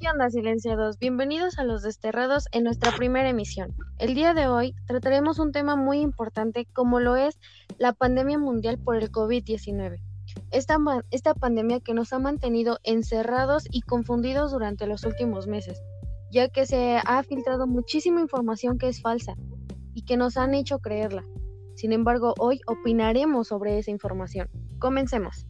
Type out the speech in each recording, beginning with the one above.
¿Qué onda, silenciados? Bienvenidos a Los Desterrados en nuestra primera emisión. El día de hoy trataremos un tema muy importante como lo es la pandemia mundial por el COVID-19. Esta, esta pandemia que nos ha mantenido encerrados y confundidos durante los últimos meses, ya que se ha filtrado muchísima información que es falsa y que nos han hecho creerla. Sin embargo, hoy opinaremos sobre esa información. Comencemos.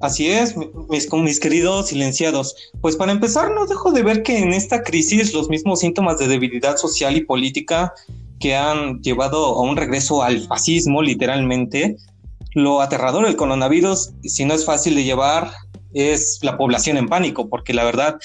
Así es, mis, queridos silenciados. Pues para empezar, no dejo de ver que en esta crisis los mismos síntomas de debilidad social y política que han llevado a un regreso al fascismo, literalmente, lo aterrador del coronavirus, si no es fácil de llevar, es la población en pánico, porque la verdad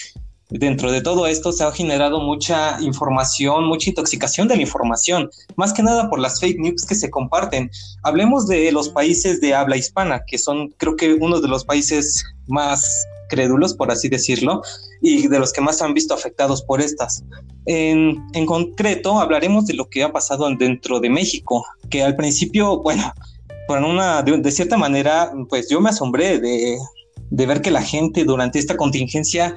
dentro de todo esto se ha generado mucha información, mucha intoxicación de la información, más que nada por las fake news que se comparten. Hablemos de los países de habla hispana, que son creo que uno de los países más crédulos, por así decirlo, y de los que más han visto afectados por estas. En, concreto, hablaremos de lo que ha pasado dentro de México, que al principio, bueno, por una, de, cierta manera, pues yo me asombré de, de ver que la gente durante esta contingencia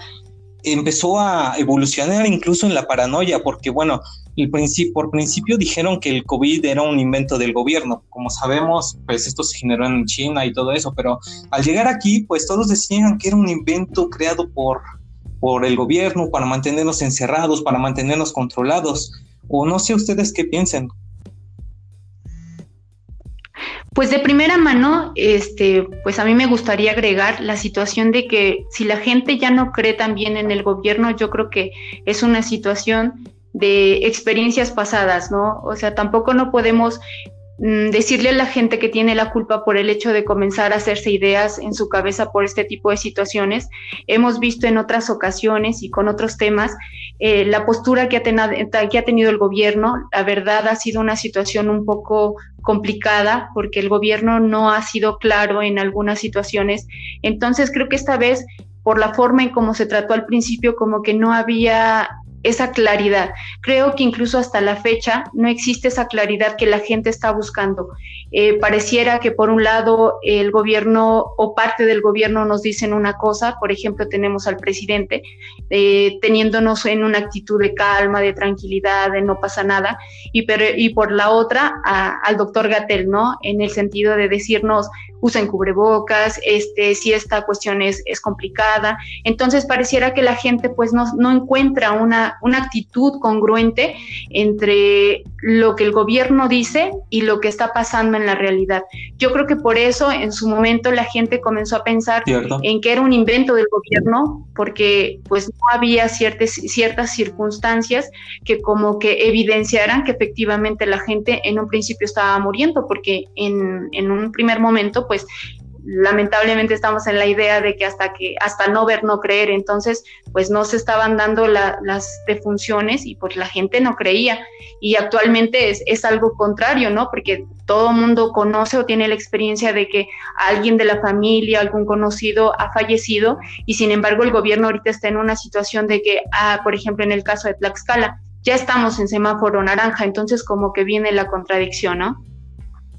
empezó a evolucionar incluso en la paranoia, porque bueno, el principio, por principio dijeron que el COVID era un invento del gobierno. Como sabemos, pues esto se generó en China y todo eso, pero al llegar aquí, pues todos decían que era un invento creado por, por el gobierno para mantenernos encerrados, para mantenernos controlados. O no sé ustedes qué piensen. Pues de primera mano, este, pues a mí me gustaría agregar la situación de que si la gente ya no cree también en el gobierno, yo creo que es una situación de experiencias pasadas, ¿no? O sea, tampoco no podemos decirle a la gente que tiene la culpa por el hecho de comenzar a hacerse ideas en su cabeza por este tipo de situaciones. Hemos visto en otras ocasiones y con otros temas eh, la postura que ha tenido el gobierno. La verdad ha sido una situación un poco complicada porque el gobierno no ha sido claro en algunas situaciones. Entonces creo que esta vez por la forma en cómo se trató al principio, como que no había esa claridad. Creo que incluso hasta la fecha no existe esa claridad que la gente está buscando. Eh, pareciera que por un lado el gobierno o parte del gobierno nos dicen una cosa, por ejemplo tenemos al presidente eh, teniéndonos en una actitud de calma, de tranquilidad, de no pasa nada, y, y por la otra al doctor Gatel, ¿no? En el sentido de decirnos usen cubrebocas, este, si esta cuestión es, es complicada. Entonces pareciera que la gente pues no, no encuentra una, una actitud congruente entre lo que el gobierno dice y lo que está pasando en la realidad. Yo creo que por eso en su momento la gente comenzó a pensar en que era un invento del gobierno, porque pues no había ciertas, ciertas circunstancias que como que evidenciaran que efectivamente la gente en un principio estaba muriendo, porque en, en un primer momento pues lamentablemente estamos en la idea de que hasta que hasta no ver no creer. Entonces pues no se estaban dando las defunciones y pues la gente no creía. Y actualmente es, es algo contrario no porque todo mundo conoce o tiene la experiencia de que alguien de la familia algún conocido ha fallecido y sin embargo el gobierno ahorita está en una situación de que ah, por ejemplo en el caso de Tlaxcala ya estamos en semáforo naranja. Entonces como que viene la contradicción no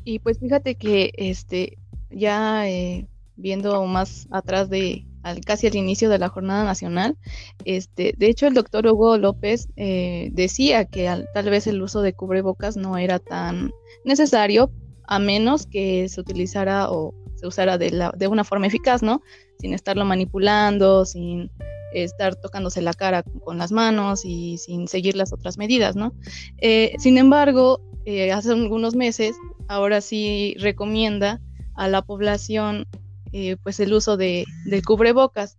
y pues fíjate que este ya eh, viendo más atrás de casi al inicio de la jornada nacional, este, de hecho el doctor Hugo López eh, decía que tal vez el uso de cubrebocas no era tan necesario a menos que se utilizara o se usara de, la, de una forma eficaz, ¿no? Sin estarlo manipulando, sin estar tocándose la cara con las manos y sin seguir las otras medidas, ¿no? Eh, sin embargo, hace algunos meses, ahora sí recomienda a la población eh, pues el uso de, cubrebocas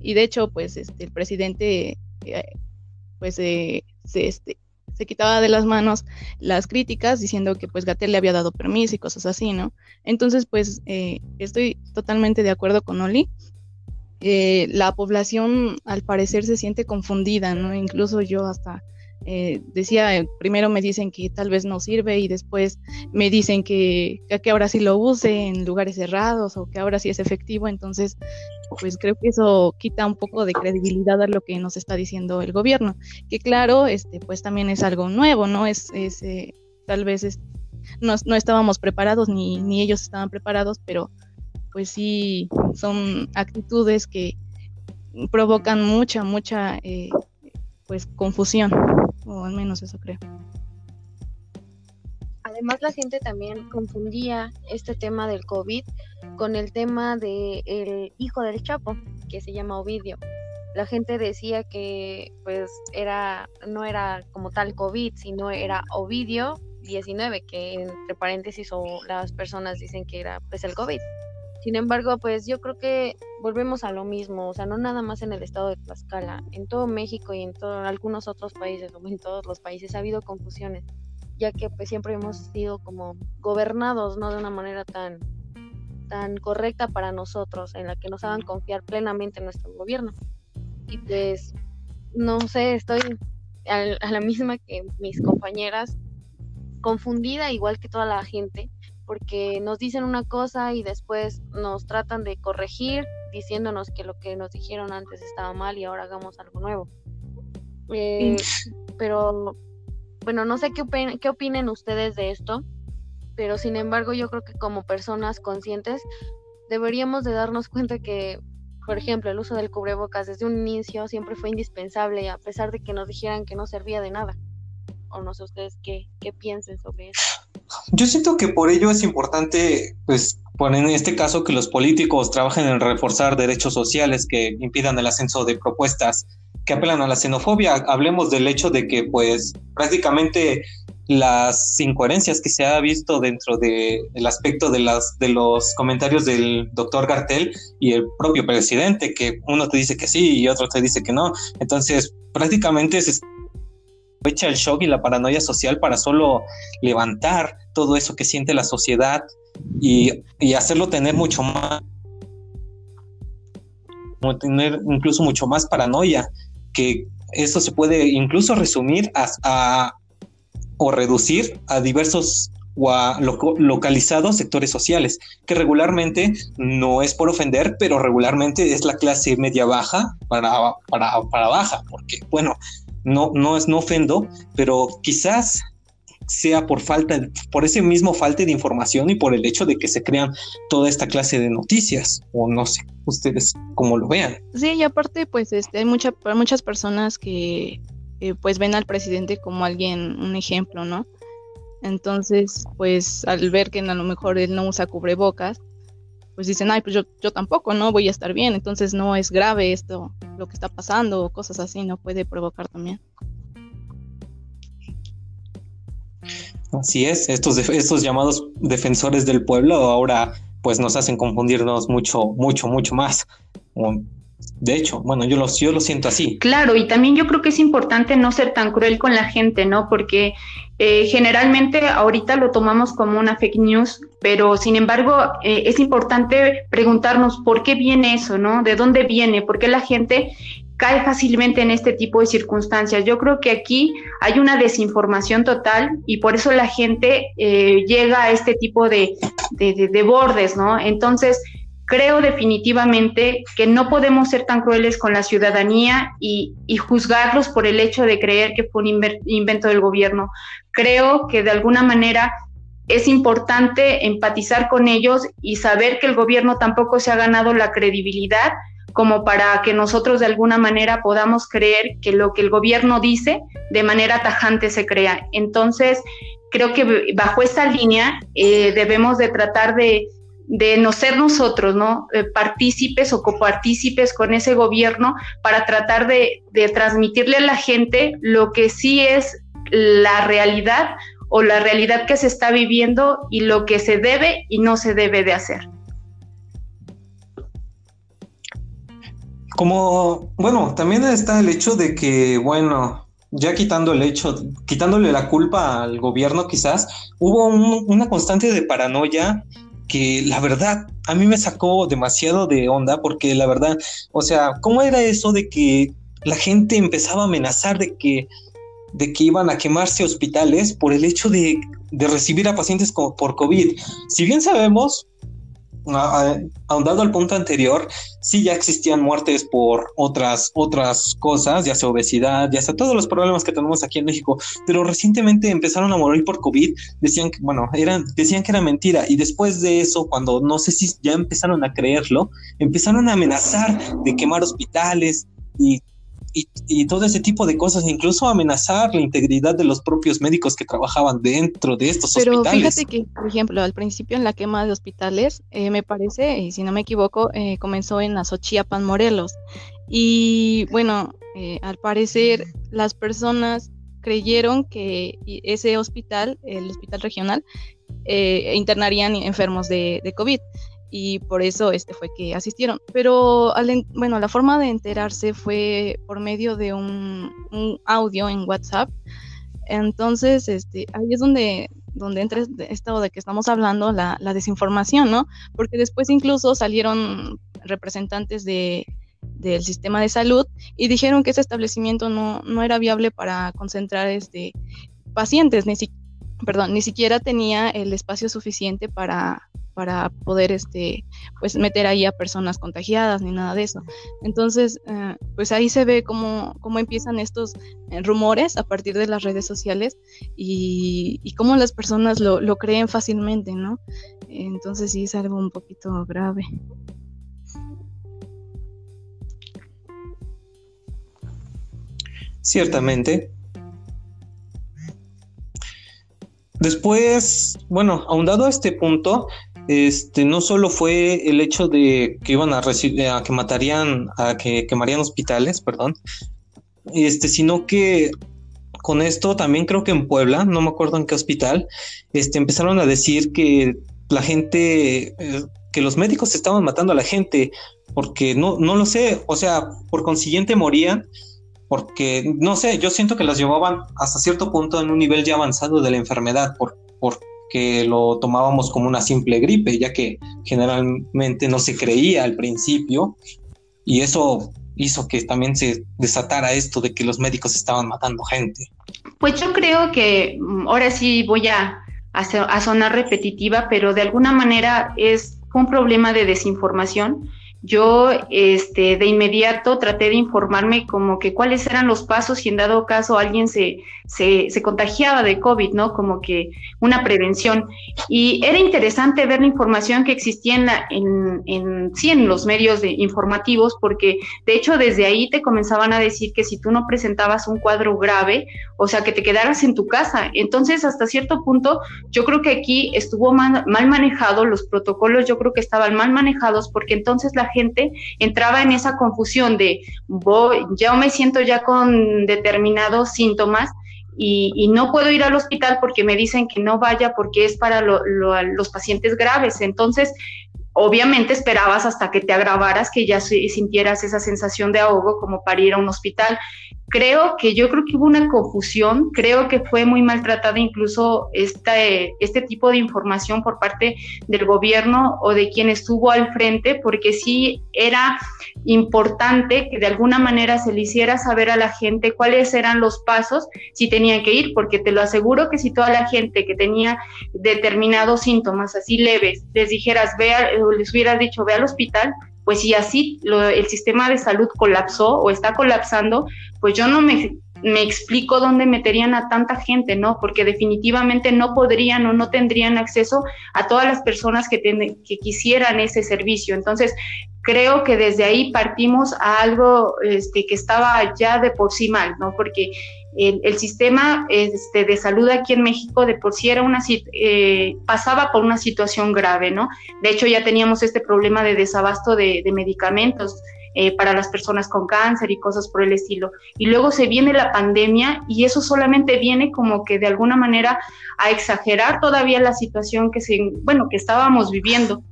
y de hecho pues este el presidente eh, pues se, este, se quitaba de las manos las críticas diciendo que pues Gatel le había dado permiso y cosas así, ¿no? Entonces pues eh, estoy totalmente de acuerdo con Oli. la población al parecer se siente confundida, ¿no? Incluso yo hasta eh, decía, eh, primero me dicen que tal vez no sirve y después me dicen que, que ahora sí lo use en lugares cerrados o que ahora sí es efectivo, entonces pues creo que eso quita un poco de credibilidad a lo que nos está diciendo el gobierno, que claro, este pues también es algo nuevo, ¿no? Es, es eh, tal vez es, no, no, estábamos preparados ni, ni ellos estaban preparados, pero pues sí son actitudes que provocan mucha, mucha eh, pues confusión, o al menos eso creo. Además la gente también confundía este tema del COVID con el tema del el hijo del Chapo, que se llama Ovidio. La gente decía que pues era no era como tal COVID, sino era Ovidio 19, que entre paréntesis o las personas dicen que era pues el COVID. Sin embargo, pues yo creo que volvemos a lo mismo, o sea, no nada más en el estado de Tlaxcala, en todo México y en, todo, algunos otros países, o en todos los países ha habido confusiones, ya que pues siempre hemos sido como gobernados, no de una manera tan tan correcta para nosotros, en la que nos hagan confiar plenamente en nuestro gobierno. Y pues, no sé, estoy a la misma que mis compañeras, confundida igual que toda la gente, porque nos dicen una cosa y después nos tratan de corregir diciéndonos que lo que nos dijeron antes estaba mal y ahora hagamos algo nuevo. Eh, pero bueno, no sé qué, qué opinen ustedes de esto, pero sin embargo yo creo que como personas conscientes deberíamos de darnos cuenta que, por ejemplo, el uso del cubrebocas desde un inicio siempre fue indispensable a pesar de que nos dijeran que no servía de nada. O no sé ustedes qué, qué piensen sobre eso. Yo siento que por ello es importante, pues, poner en este caso que los políticos trabajen en reforzar derechos sociales que impidan el ascenso de propuestas que apelan a la xenofobia. Hablemos del hecho de que, pues, prácticamente las incoherencias que se ha visto dentro del aspecto de, las, de los comentarios del doctor Gartel y el propio presidente, que uno te dice que sí y otro te dice que no. Entonces, prácticamente se echa el shock y la paranoia social para solo levantar todo eso que siente la sociedad y, y hacerlo tener mucho más, tener incluso mucho más paranoia, que eso se puede incluso resumir a, o reducir a diversos o a localizados sectores sociales, que regularmente no es por ofender, pero regularmente es la clase media baja para, para, para baja, porque bueno, no, no es no ofendo, pero quizás sea por falta, por ese mismo falta de información y por el hecho de que se crean toda esta clase de noticias, o no sé, ustedes cómo lo vean. Sí, y aparte, pues este, hay mucha, muchas personas que eh, pues ven al presidente como alguien, un ejemplo, ¿no? Entonces, pues al ver que a lo mejor él no usa cubrebocas, pues dicen, ay, pues yo, yo tampoco, ¿no? Voy a estar bien, entonces no es grave esto, lo que está pasando, o cosas así, no puede provocar también. Así es, estos, estos llamados defensores del pueblo ahora pues nos hacen confundirnos mucho, mucho, mucho más. De hecho, bueno, yo lo, yo lo siento así. Claro, y también yo creo que es importante no ser tan cruel con la gente, ¿no? Porque eh, generalmente ahorita lo tomamos como una fake news, pero sin embargo eh, es importante preguntarnos por qué viene eso, ¿no? ¿De dónde viene? ¿Por qué la gente cae fácilmente en este tipo de circunstancias. Yo creo que aquí hay una desinformación total y por eso la gente eh, llega a este tipo de, de, bordes, ¿no? Entonces, creo definitivamente que no podemos ser tan crueles con la ciudadanía y, y, juzgarlos por el hecho de creer que fue un invento del gobierno. Creo que de alguna manera es importante empatizar con ellos y saber que el gobierno tampoco se ha ganado la credibilidad como para que nosotros de alguna manera podamos creer que lo que el gobierno dice de manera tajante se crea. Entonces, creo que bajo esta línea eh, debemos de tratar de, no ser nosotros, ¿no? Eh, partícipes o copartícipes con ese gobierno para tratar de, de transmitirle a la gente lo que sí es la realidad o la realidad que se está viviendo y lo que se debe y no se debe de hacer. Como, bueno, también está el hecho de que, bueno, ya quitando el hecho, quitándole la culpa al gobierno quizás, hubo una constante de paranoia que la verdad a mí me sacó demasiado de onda porque la verdad, o sea, ¿cómo era eso de que la gente empezaba a amenazar de que, de que iban a quemarse hospitales por el hecho de, de recibir a pacientes por COVID? Si bien sabemos ahondado al punto anterior, sí ya existían muertes por otras, otras cosas, ya sea obesidad, ya sea todos los problemas que tenemos aquí en México, pero recientemente empezaron a morir por COVID, decían que, bueno, eran, decían que era mentira, y después de eso, cuando no sé si ya empezaron a creerlo, empezaron a amenazar de quemar hospitales y y, todo ese tipo de cosas, incluso amenazar la integridad de los propios médicos que trabajaban dentro de estos Pero hospitales. fíjate que, por ejemplo, al principio en la quema de hospitales, eh, me parece, y si no me equivoco, eh, comenzó en Azochiapan, Morelos. Y bueno, eh, al parecer las personas creyeron que ese hospital, el hospital regional, internarían enfermos de, de COVID y por eso este fue que asistieron. Pero bueno, la forma de enterarse fue por medio de un, audio en WhatsApp. Entonces, este, ahí es donde, donde entra esto de que estamos hablando, la, desinformación, ¿no? Porque después incluso salieron representantes de, del sistema de salud y dijeron que ese establecimiento no, no era viable para concentrar este, pacientes, ni, perdón, ni siquiera tenía el espacio suficiente para, para poder este pues meter ahí a personas contagiadas ni nada de eso. Entonces eh, pues ahí se ve cómo, cómo empiezan estos eh, rumores a partir de las redes sociales y, cómo las personas lo, lo, creen fácilmente no entonces sí es algo un poquito grave. Ciertamente. Después, bueno, ahondado a este punto, este, no solo fue el hecho de que iban a, a que matarían, a que quemarían hospitales, perdón, este, sino que con esto también creo que en Puebla, no me acuerdo en qué hospital, este, empezaron a decir que la gente, eh, que los médicos estaban matando a la gente, porque no, no lo sé, o sea, por consiguiente morían, porque no sé, yo siento que las llevaban hasta cierto punto en un nivel ya avanzado de la enfermedad, por, por que lo tomábamos como una simple gripe, ya que generalmente no se creía al principio y eso hizo que también se desatara esto de que los médicos estaban matando gente. Pues yo creo que mm, ahora sí voy a, a, sonar repetitiva, pero de alguna manera es un problema de desinformación yo este, de inmediato traté de informarme como que cuáles eran los pasos y en dado caso alguien se, se, se, contagiaba de COVID, ¿no? Como que una prevención. Y era interesante ver la información que existía en, en, en, sí, en los medios informativos, porque de hecho desde ahí te comenzaban a decir que si tú no presentabas un cuadro grave, o sea, que te quedaras en tu casa. Entonces, hasta cierto punto, yo creo que aquí estuvo mal, mal manejado, los protocolos yo creo que estaban mal manejados, porque entonces la gente entraba en esa confusión de, voy, ya me siento ya con determinados síntomas y, no puedo ir al hospital porque me dicen que no vaya porque es para los pacientes graves. Entonces, obviamente esperabas hasta que te agravaras, que ya sintieras esa sensación de ahogo como para ir a un hospital creo que yo creo que hubo una confusión, creo que fue muy maltratada incluso este, este tipo de información por parte del gobierno o de quien estuvo al frente, porque sí era importante que de alguna manera se le hiciera saber a la gente cuáles eran los pasos si tenían que ir, porque te lo aseguro que si toda la gente que tenía determinados síntomas así leves les dijeras, vea, les hubieras dicho, ve al hospital, pues si así el sistema de salud colapsó o está colapsando, pues yo no me, me explico dónde meterían a tanta gente, ¿no? Porque definitivamente no podrían o no tendrían acceso a todas las personas que, que quisieran ese servicio. Entonces, creo que desde ahí partimos a algo este, que estaba ya de por sí mal, ¿no? Porque el, sistema este, de salud aquí en México de por sí era una eh, pasaba por una situación grave, ¿no? De hecho ya teníamos este problema de desabasto de, medicamentos eh, para las personas con cáncer y cosas por el estilo. Y luego se viene la pandemia y eso solamente viene como que de alguna manera a exagerar todavía la situación que se, bueno, que estábamos viviendo.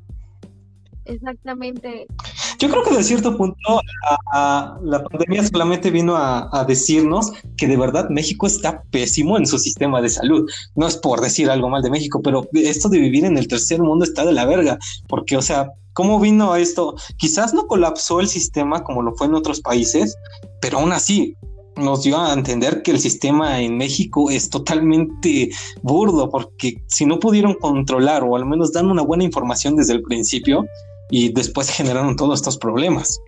Exactamente. Yo creo que de cierto punto la pandemia solamente vino a, decirnos que de verdad México está pésimo en su sistema de salud. No es por decir algo mal de México, pero esto de vivir en el tercer mundo está de la verga, porque, o sea, ¿cómo vino a esto? Quizás no colapsó el sistema como lo fue en otros países, pero aún así, nos dio a entender que el sistema en México es totalmente burdo, porque si no pudieron controlar o al menos dar una buena información desde el principio y después generaron todos estos problemas.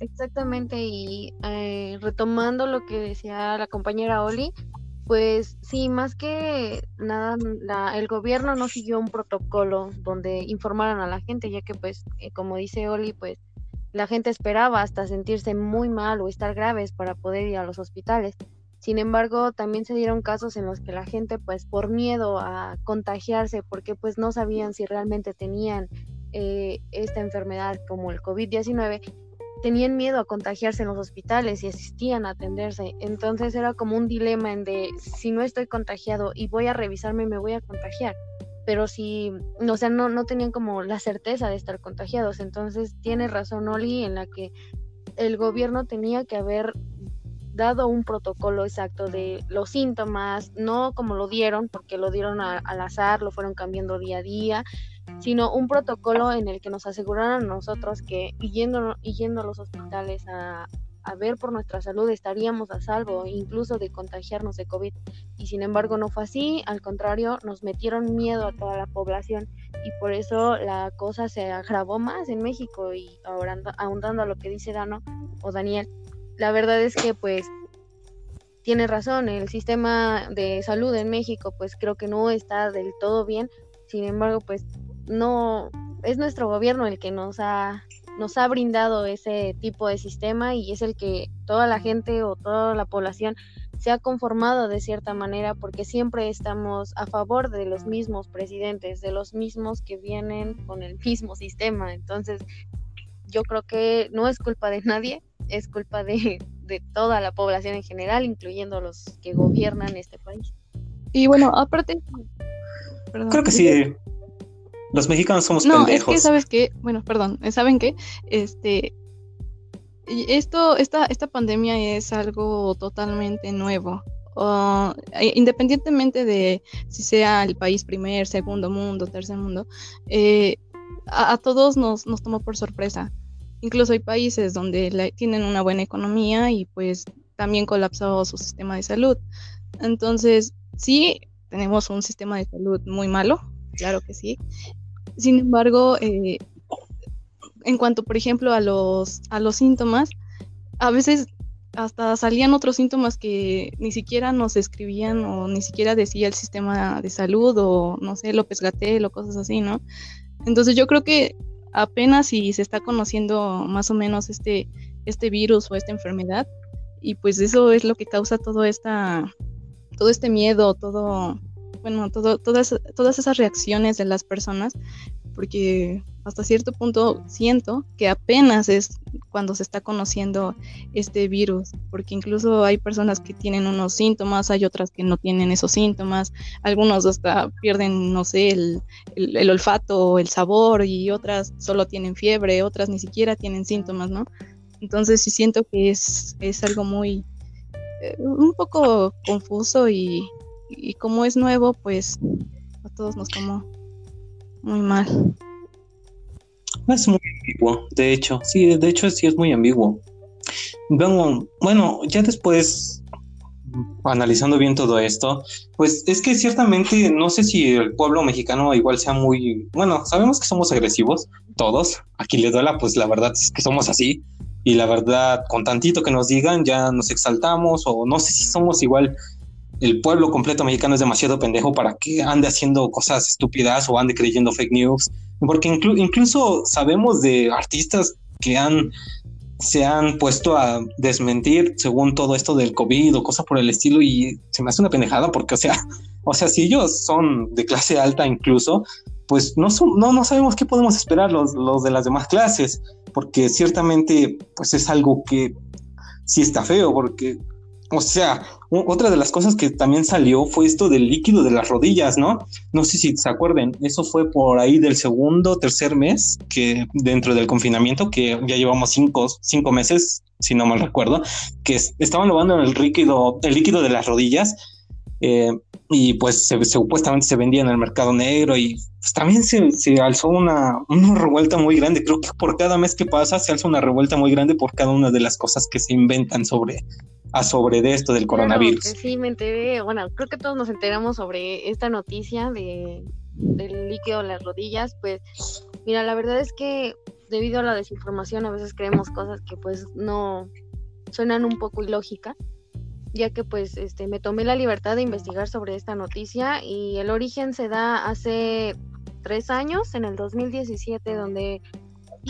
Exactamente, y eh, retomando lo que decía la compañera Oli, pues sí, más que nada, el gobierno no siguió un protocolo donde informaran a la gente, ya que pues, eh, como dice Oli, pues la gente esperaba hasta sentirse muy mal o estar graves para poder ir a los hospitales. Sin embargo, también se dieron casos en los que la gente, pues por miedo a contagiarse, porque pues no sabían si realmente tenían eh, esta enfermedad como el COVID-19, tenían miedo a contagiarse en los hospitales y asistían a atenderse. Entonces era como un dilema en de si no estoy contagiado y voy a revisarme, me voy a contagiar pero si, o sea, no, no tenían como la certeza de estar contagiados. Entonces tiene razón Oli en la que el gobierno tenía que haber dado un protocolo exacto de los síntomas, no como lo dieron, porque lo dieron al azar, lo fueron cambiando día a día, sino un protocolo en el que nos aseguraran nosotros que yendo, yendo a los hospitales a, a ver por nuestra salud estaríamos a salvo incluso de contagiarnos de COVID. Y sin embargo no fue así, al contrario, nos metieron miedo a toda la población y por eso la cosa se agravó más en México y ahora ahondando a lo que dice Dano o Daniel, la verdad es que pues tiene razón, el sistema de salud en México pues creo que no está del todo bien, sin embargo pues no es nuestro gobierno el que nos ha nos ha brindado ese tipo de sistema y es el que toda la gente o toda la población se ha conformado de cierta manera porque siempre estamos a favor de los mismos presidentes, de los mismos que vienen con el mismo sistema. Entonces, yo creo que no es culpa de nadie, es culpa de, de toda la población en general, incluyendo los que gobiernan este país. Y bueno, aparte... creo que sí, los mexicanos somos no, es que sabes qué, bueno, perdón, ¿saben qué? Este, esto, esta, esta pandemia es algo totalmente nuevo. E, independientemente de si sea el país primer, segundo mundo, tercer mundo, eh, a, todos nos, nos tomó por sorpresa. Incluso hay países donde tienen una buena economía y pues también colapsó su sistema de salud. Entonces, sí, tenemos un sistema de salud muy malo, claro que sí, sin embargo, eh, en cuanto, por ejemplo, a los, a los síntomas, a veces hasta salían otros síntomas que ni siquiera nos escribían o ni siquiera decía el sistema de salud o no sé, López Gatel o cosas así, ¿no? Entonces yo creo que apenas si se está conociendo más o menos este, este virus o esta enfermedad y pues eso es lo que causa todo esta todo este miedo, todo bueno, todo, todas, todas esas reacciones de las personas, porque hasta cierto punto siento que apenas es cuando se está conociendo este virus, porque incluso hay personas que tienen unos síntomas, hay otras que no tienen esos síntomas, algunos hasta pierden, no sé, el, el, olfato, el sabor, y otras solo tienen fiebre, otras ni siquiera tienen síntomas, ¿no? Entonces sí siento que es, es algo muy, eh, un poco confuso y, y como es nuevo, pues a todos nos tomó muy mal. Es muy ambiguo, de hecho, sí, de hecho sí es muy ambiguo. Bueno, bueno, ya después, analizando bien todo esto, pues es que ciertamente no sé si el pueblo mexicano igual sea muy, bueno, sabemos que somos agresivos, todos, aquí le duela, pues la verdad es que somos así, y la verdad, con tantito que nos digan, ya nos exaltamos, o no sé si somos igual el pueblo completo mexicano es demasiado pendejo para que ande haciendo cosas estúpidas o ande creyendo fake news. Porque incluso sabemos de artistas que han se han puesto a desmentir según todo esto del COVID o cosas por el estilo y se me hace una pendejada porque, o sea, o sea, si ellos son de clase alta incluso, pues no, no, no sabemos qué podemos esperar los, los de las demás clases, porque ciertamente pues es algo que sí está feo, porque o sea, otra de las cosas que también salió fue esto del líquido de las rodillas, ¿no? No sé si se acuerden, eso fue por ahí del segundo, tercer mes, que dentro del confinamiento, que ya llevamos cinco, cinco meses, si no mal recuerdo, que estaban lavando el líquido, el líquido de las rodillas. Eh, y pues se, supuestamente se vendía en el mercado negro y pues también se, se, alzó una, una revuelta muy grande. Creo que por cada mes que pasa se alza una revuelta muy grande por cada una de las cosas que se inventan sobre, a sobre de esto del coronavirus. sí, me enteré, bueno, creo que todos nos enteramos sobre esta noticia de, del líquido en las rodillas, pues mira, la verdad es que debido a la desinformación a veces creemos cosas que pues no suenan un poco ilógicas ya que pues este me tomé la libertad de investigar sobre esta noticia y el origen se da hace tres años, en el 2017, donde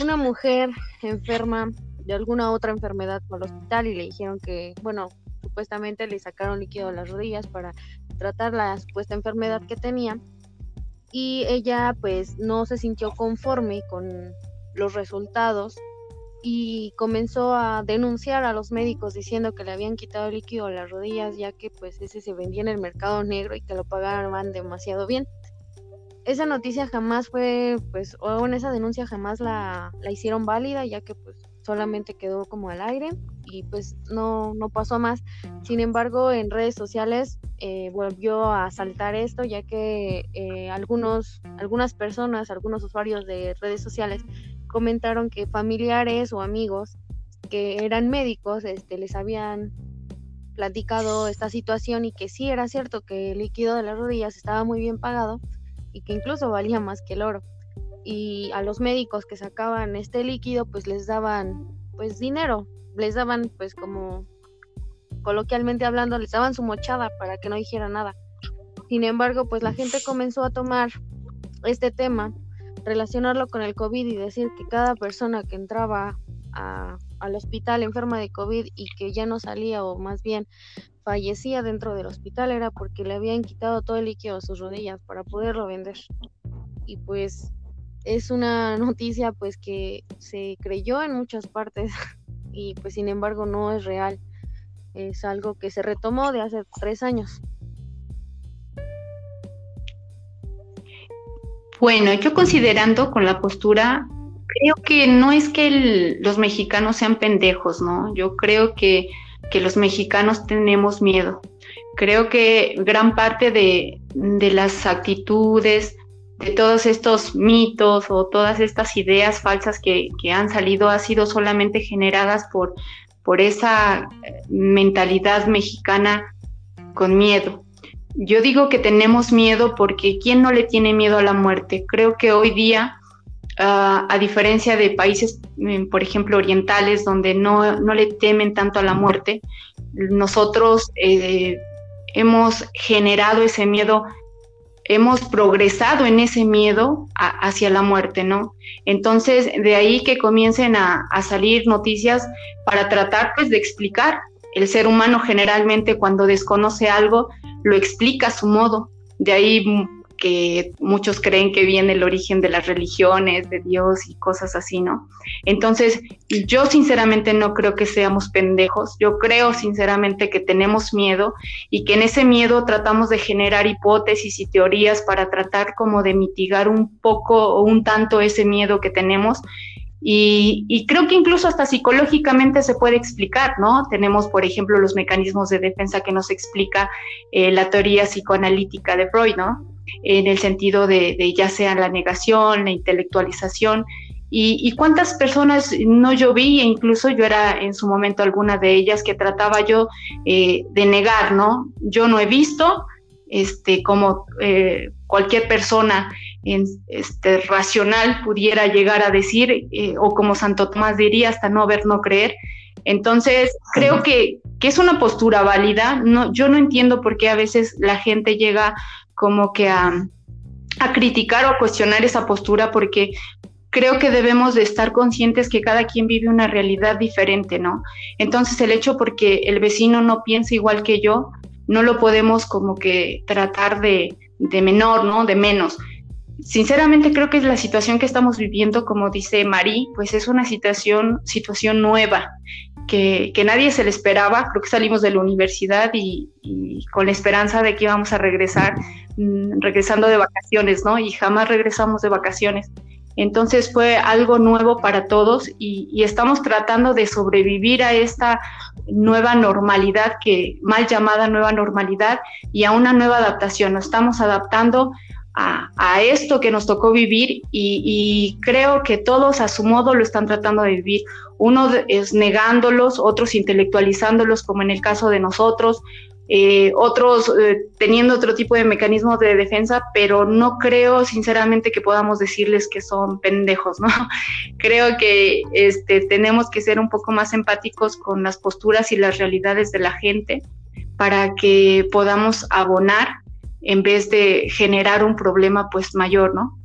una mujer enferma de alguna otra enfermedad al hospital y le dijeron que, bueno, supuestamente le sacaron líquido a las rodillas para tratar la supuesta enfermedad que tenía y ella pues no se sintió conforme con los resultados y comenzó a denunciar a los médicos diciendo que le habían quitado el líquido a las rodillas ya que pues ese se vendía en el mercado negro y que lo pagaban demasiado bien. Esa noticia jamás fue, pues, o en esa denuncia jamás la, la hicieron válida ya que pues solamente quedó como al aire y pues no, no pasó más. Sin embargo, en redes sociales eh, volvió a saltar esto ya que eh, algunos, algunas personas, algunos usuarios de redes sociales comentaron que familiares o amigos que eran médicos este, les habían platicado esta situación y que sí era cierto que el líquido de las rodillas estaba muy bien pagado y que incluso valía más que el oro. Y a los médicos que sacaban este líquido pues les daban pues dinero, les daban pues como coloquialmente hablando, les daban su mochada para que no dijera nada. Sin embargo, pues la gente comenzó a tomar este tema relacionarlo con el COVID y decir que cada persona que entraba al hospital enferma de COVID y que ya no salía o más bien fallecía dentro del hospital era porque le habían quitado todo el líquido a sus rodillas para poderlo vender. Y pues es una noticia pues que se creyó en muchas partes y pues sin embargo no es real. Es algo que se retomó de hace tres años. Bueno, yo considerando con la postura, creo que no es que los mexicanos sean pendejos, ¿no? Yo creo que, los mexicanos tenemos miedo. Creo que gran parte de, las actitudes, de todos estos mitos o todas estas ideas falsas que, que han salido ha sido solamente generadas por, por esa mentalidad mexicana con miedo. Yo digo que tenemos miedo porque ¿quién no le tiene miedo a la muerte? Creo que hoy día, ah, a diferencia de países, mm, por ejemplo, orientales, donde no, le temen tanto a la muerte, nosotros eh, hemos generado ese miedo, hemos progresado en ese miedo hacia la muerte, ¿no? Entonces, de ahí que comiencen a, a salir noticias para tratar pues de explicar. El ser humano generalmente cuando desconoce algo lo explica a su modo. De ahí que muchos creen que viene el origen de las religiones, de Dios y cosas así, ¿no? Entonces, yo sinceramente no creo que seamos pendejos, yo creo sinceramente que tenemos miedo y que en ese miedo tratamos de generar hipótesis y teorías para tratar como de mitigar un poco o un tanto ese miedo que tenemos y, creo que incluso hasta psicológicamente se puede explicar, ¿no? Tenemos, por ejemplo, los mecanismos de defensa que nos explica eh, la teoría psicoanalítica de Freud, ¿no? En el sentido de, ya sea la negación, la intelectualización. Y, cuántas personas no yo vi, e incluso yo era en su momento alguna de ellas que trataba yo eh, de negar, ¿no? Yo no he visto, este, como eh, cualquier persona este, racional pudiera llegar a decir, eh, o como Santo Tomás diría, hasta no ver, no creer. Entonces, creo que, es una postura válida. No, yo no entiendo por qué a veces la gente llega como que a, a criticar o a cuestionar esa postura, porque creo que debemos de estar conscientes que cada quien vive una realidad diferente, ¿no? Entonces, el hecho porque el vecino no piensa igual que yo, no lo podemos como que tratar de, de menor, ¿no? De menos sinceramente creo que la situación que estamos viviendo, como dice Marí, pues es una situación, situación nueva, que, nadie se le esperaba. Creo que salimos de la universidad y, con la esperanza de que íbamos a regresar, mm, regresando de vacaciones, ¿no? Y jamás regresamos de vacaciones. Entonces fue algo nuevo para todos y, estamos tratando de sobrevivir a esta nueva normalidad, que mal llamada nueva normalidad, y a una nueva adaptación. Nos estamos adaptando a, esto que nos tocó vivir y, creo que todos a su modo lo están tratando de vivir. Uno es negándolos, otros intelectualizándolos, como en el caso de nosotros, eh, otros eh, teniendo otro tipo de mecanismos de defensa, pero no creo sinceramente que podamos decirles que son pendejos, ¿no? creo que este, tenemos que ser un poco más empáticos con las posturas y las realidades de la gente para que podamos abonar en vez de generar un problema pues mayor, ¿no?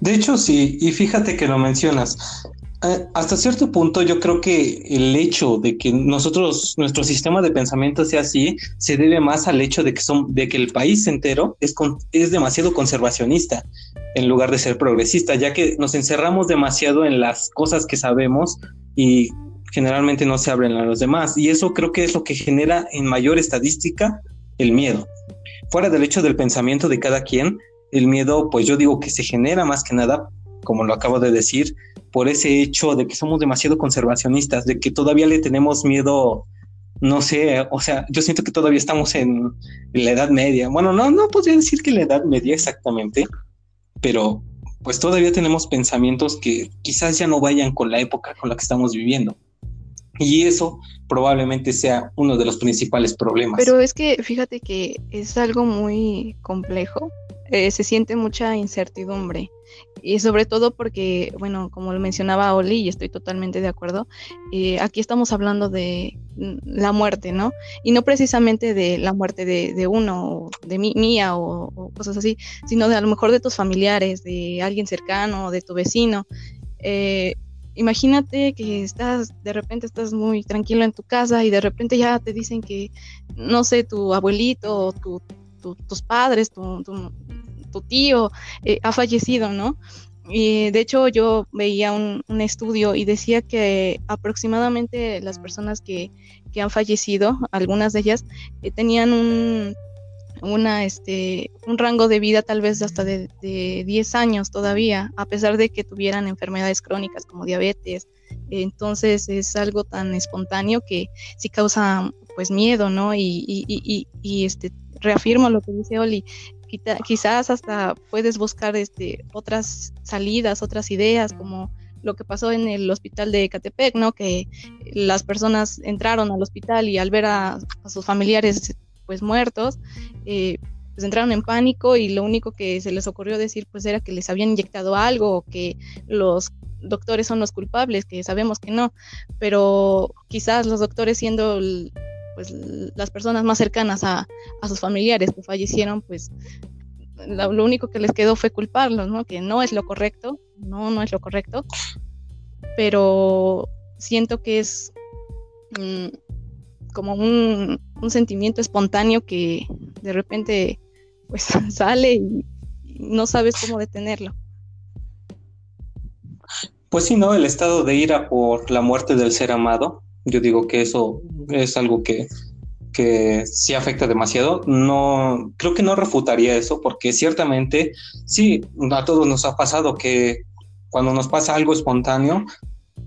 De hecho, sí, y fíjate que lo mencionas. Eh, hasta cierto punto yo creo que el hecho de que nosotros, nuestro sistema de pensamiento sea así, se debe más al hecho de que, son, de que el país entero es, es demasiado conservacionista en lugar de ser progresista, ya que nos encerramos demasiado en las cosas que sabemos y generalmente no se abren a los demás. Y eso creo que es lo que genera en mayor estadística el miedo. Fuera del hecho del pensamiento de cada quien, el miedo, pues yo digo que se genera más que nada, como lo acabo de decir, por ese hecho de que somos demasiado conservacionistas, de que todavía le tenemos miedo, no sé, o sea, yo siento que todavía estamos en, la Edad Media. Bueno, no, no podría decir que la Edad Media exactamente, pero pues todavía tenemos pensamientos que quizás ya no vayan con la época con la que estamos viviendo. Y eso probablemente sea uno de los principales problemas. Pero es que fíjate que es algo muy complejo, eh, se siente mucha incertidumbre y sobre todo porque, bueno, como lo mencionaba Oli, y estoy totalmente de acuerdo, eh, aquí estamos hablando de la muerte, ¿no? Y no precisamente de la muerte de, uno, de mí, mía o, cosas así, sino de a lo mejor de tus familiares, de alguien cercano, de tu vecino. Eh, imagínate que estás, de repente estás muy tranquilo en tu casa y de repente ya te dicen que, no sé, tu abuelito o tus padres, tu, tu tío eh, ha fallecido, ¿no? Y de hecho yo veía un, estudio y decía que aproximadamente las personas que, han fallecido, algunas de ellas, eh, tenían un, una, este, un rango de vida tal vez hasta de, de 10 años todavía, a pesar de que tuvieran enfermedades crónicas como diabetes. Entonces es algo tan espontáneo que sí causa pues miedo, ¿no? Y, y, y, este, reafirmo lo que dice Oli, quizás hasta puedes buscar este, otras salidas, otras ideas, como lo que pasó en el hospital de Catepec, ¿no? Que las personas entraron al hospital y al ver a, sus familiares pues muertos, eh, pues entraron en pánico y lo único que se les ocurrió decir pues era que les habían inyectado algo o que los doctores son los culpables, que sabemos que no, pero quizás los doctores siendo pues las personas más cercanas a, sus familiares que fallecieron, pues lo, único que les quedó fue culparlos, ¿no? Que no es lo correcto, no, no es lo correcto, pero siento que es mm, como un, un, sentimiento espontáneo que de repente pues sale y no sabes cómo detenerlo. Pues sí, ¿no? El estado de ira por la muerte del ser amado yo digo que eso es algo que, que sí afecta demasiado. No, creo que no refutaría eso, porque ciertamente sí, a todos nos ha pasado que cuando nos pasa algo espontáneo,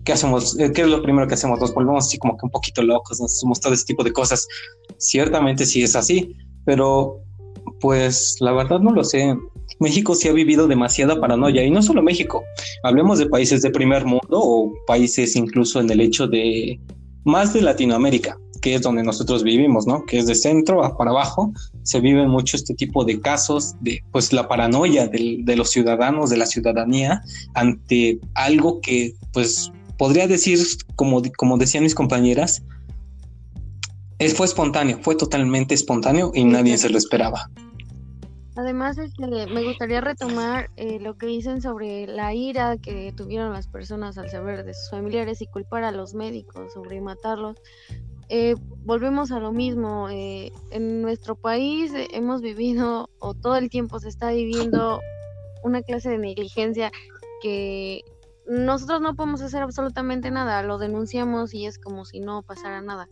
¿qué hacemos? Eh, ¿Qué es lo primero que hacemos? Nos volvemos así como que un poquito locos, nos hacemos todo ese tipo de cosas. Ciertamente sí es así, pero pues la verdad no lo sé. México sí ha vivido demasiada paranoia y no solo México. Hablemos de países de primer mundo o países incluso en el hecho de más de Latinoamérica, que es donde nosotros vivimos, ¿no? Que es de centro a para abajo, se vive mucho este tipo de casos de, pues, la paranoia de, los ciudadanos, de la ciudadanía, ante algo que, pues, podría decir, como, como decían mis compañeras, fue espontáneo, fue totalmente espontáneo y nadie se lo esperaba. Además, este, me gustaría retomar eh, lo que dicen sobre la ira que tuvieron las personas al saber de sus familiares y culpar a los médicos sobre matarlos. Eh, volvemos a lo mismo. Eh, en nuestro país hemos vivido, o todo el tiempo se está viviendo, una clase de negligencia que nosotros no podemos hacer absolutamente nada. Lo denunciamos y es como si no pasara nada.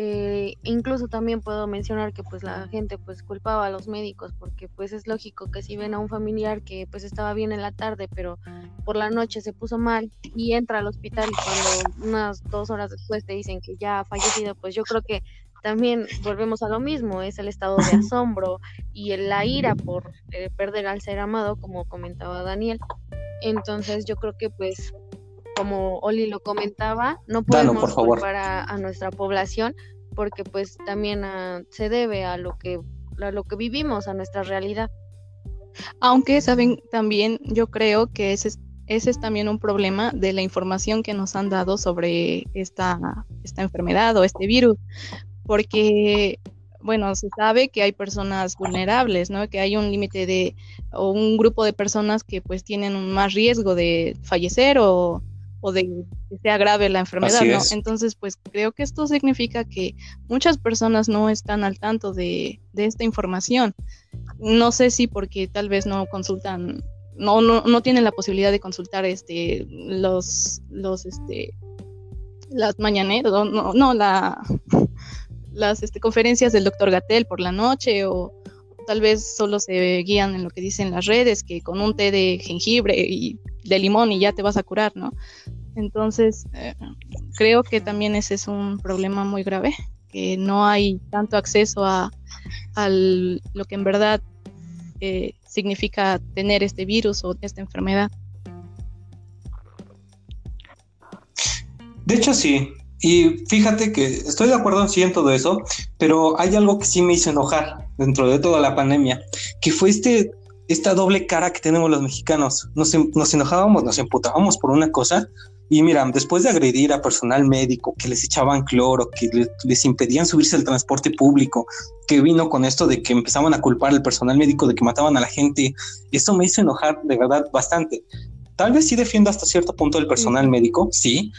Eh, incluso también puedo mencionar que pues la gente pues culpaba a los médicos porque pues es lógico que si ven a un familiar que pues estaba bien en la tarde pero por la noche se puso mal y entra al hospital y cuando unas dos horas después te dicen que ya ha fallecido pues yo creo que también volvemos a lo mismo, es el estado de asombro y la ira por eh, perder al ser amado, como comentaba Daniel. Entonces yo creo que pues como Oli lo comentaba, no podemos culpar a, nuestra población porque pues también ah, se debe a lo que a lo que vivimos, a nuestra realidad. Aunque saben también yo creo que ese es, ese es también un problema de la información que nos han dado sobre esta, esta enfermedad o este virus, porque bueno, se sabe que hay personas vulnerables, ¿no? Que hay un límite de, o un grupo de personas que pues tienen un más riesgo de fallecer o, o de que sea grave la enfermedad, ¿no? Entonces, pues creo que esto significa que muchas personas no están al tanto de, esta información. No sé si porque tal vez no consultan, no, no, no tienen la posibilidad de consultar este los, los este las mañaneras, no, no, la las este, conferencias del doctor Gatel por la noche o, tal vez solo se guían en lo que dicen las redes, que con un té de jengibre y de limón y ya te vas a curar, ¿no? Entonces, eh, creo que también ese es un problema muy grave, que no hay tanto acceso a, lo que en verdad eh, significa tener este virus o esta enfermedad. De hecho, sí. Y fíjate que estoy de acuerdo en todo eso, pero hay algo que sí me hizo enojar dentro de toda la pandemia, que fue este, esta doble cara que tenemos los mexicanos. Nos, nos enojábamos, nos emputábamos por una cosa, y mira, después de agredir a personal médico, que les echaban cloro, que les impedían subirse al transporte público, que vino con esto de que empezaban a culpar al personal médico de que mataban a la gente, eso me hizo enojar de verdad bastante. Tal vez sí defiendo hasta cierto punto el personal médico, sí,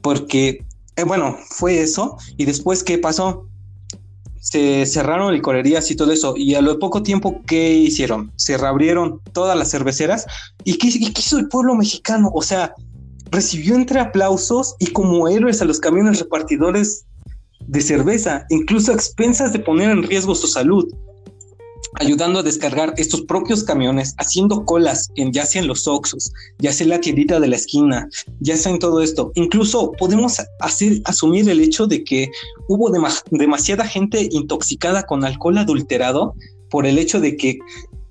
porque eh, bueno, fue eso. Y después, ¿qué pasó? Se cerraron licorerías y todo eso. Y a lo poco tiempo, ¿qué hicieron? Se reabrieron todas las cerveceras. ¿Y qué, y qué hizo el pueblo mexicano? O sea, recibió entre aplausos y como héroes a los camiones repartidores de cerveza, incluso a expensas de poner en riesgo su salud ayudando a descargar estos propios camiones, haciendo colas en ya sea en los Oxos, ya sea en la tiendita de la esquina, ya sea en todo esto. Incluso podemos asumir el hecho de que hubo demasiada gente intoxicada con alcohol adulterado por el hecho de que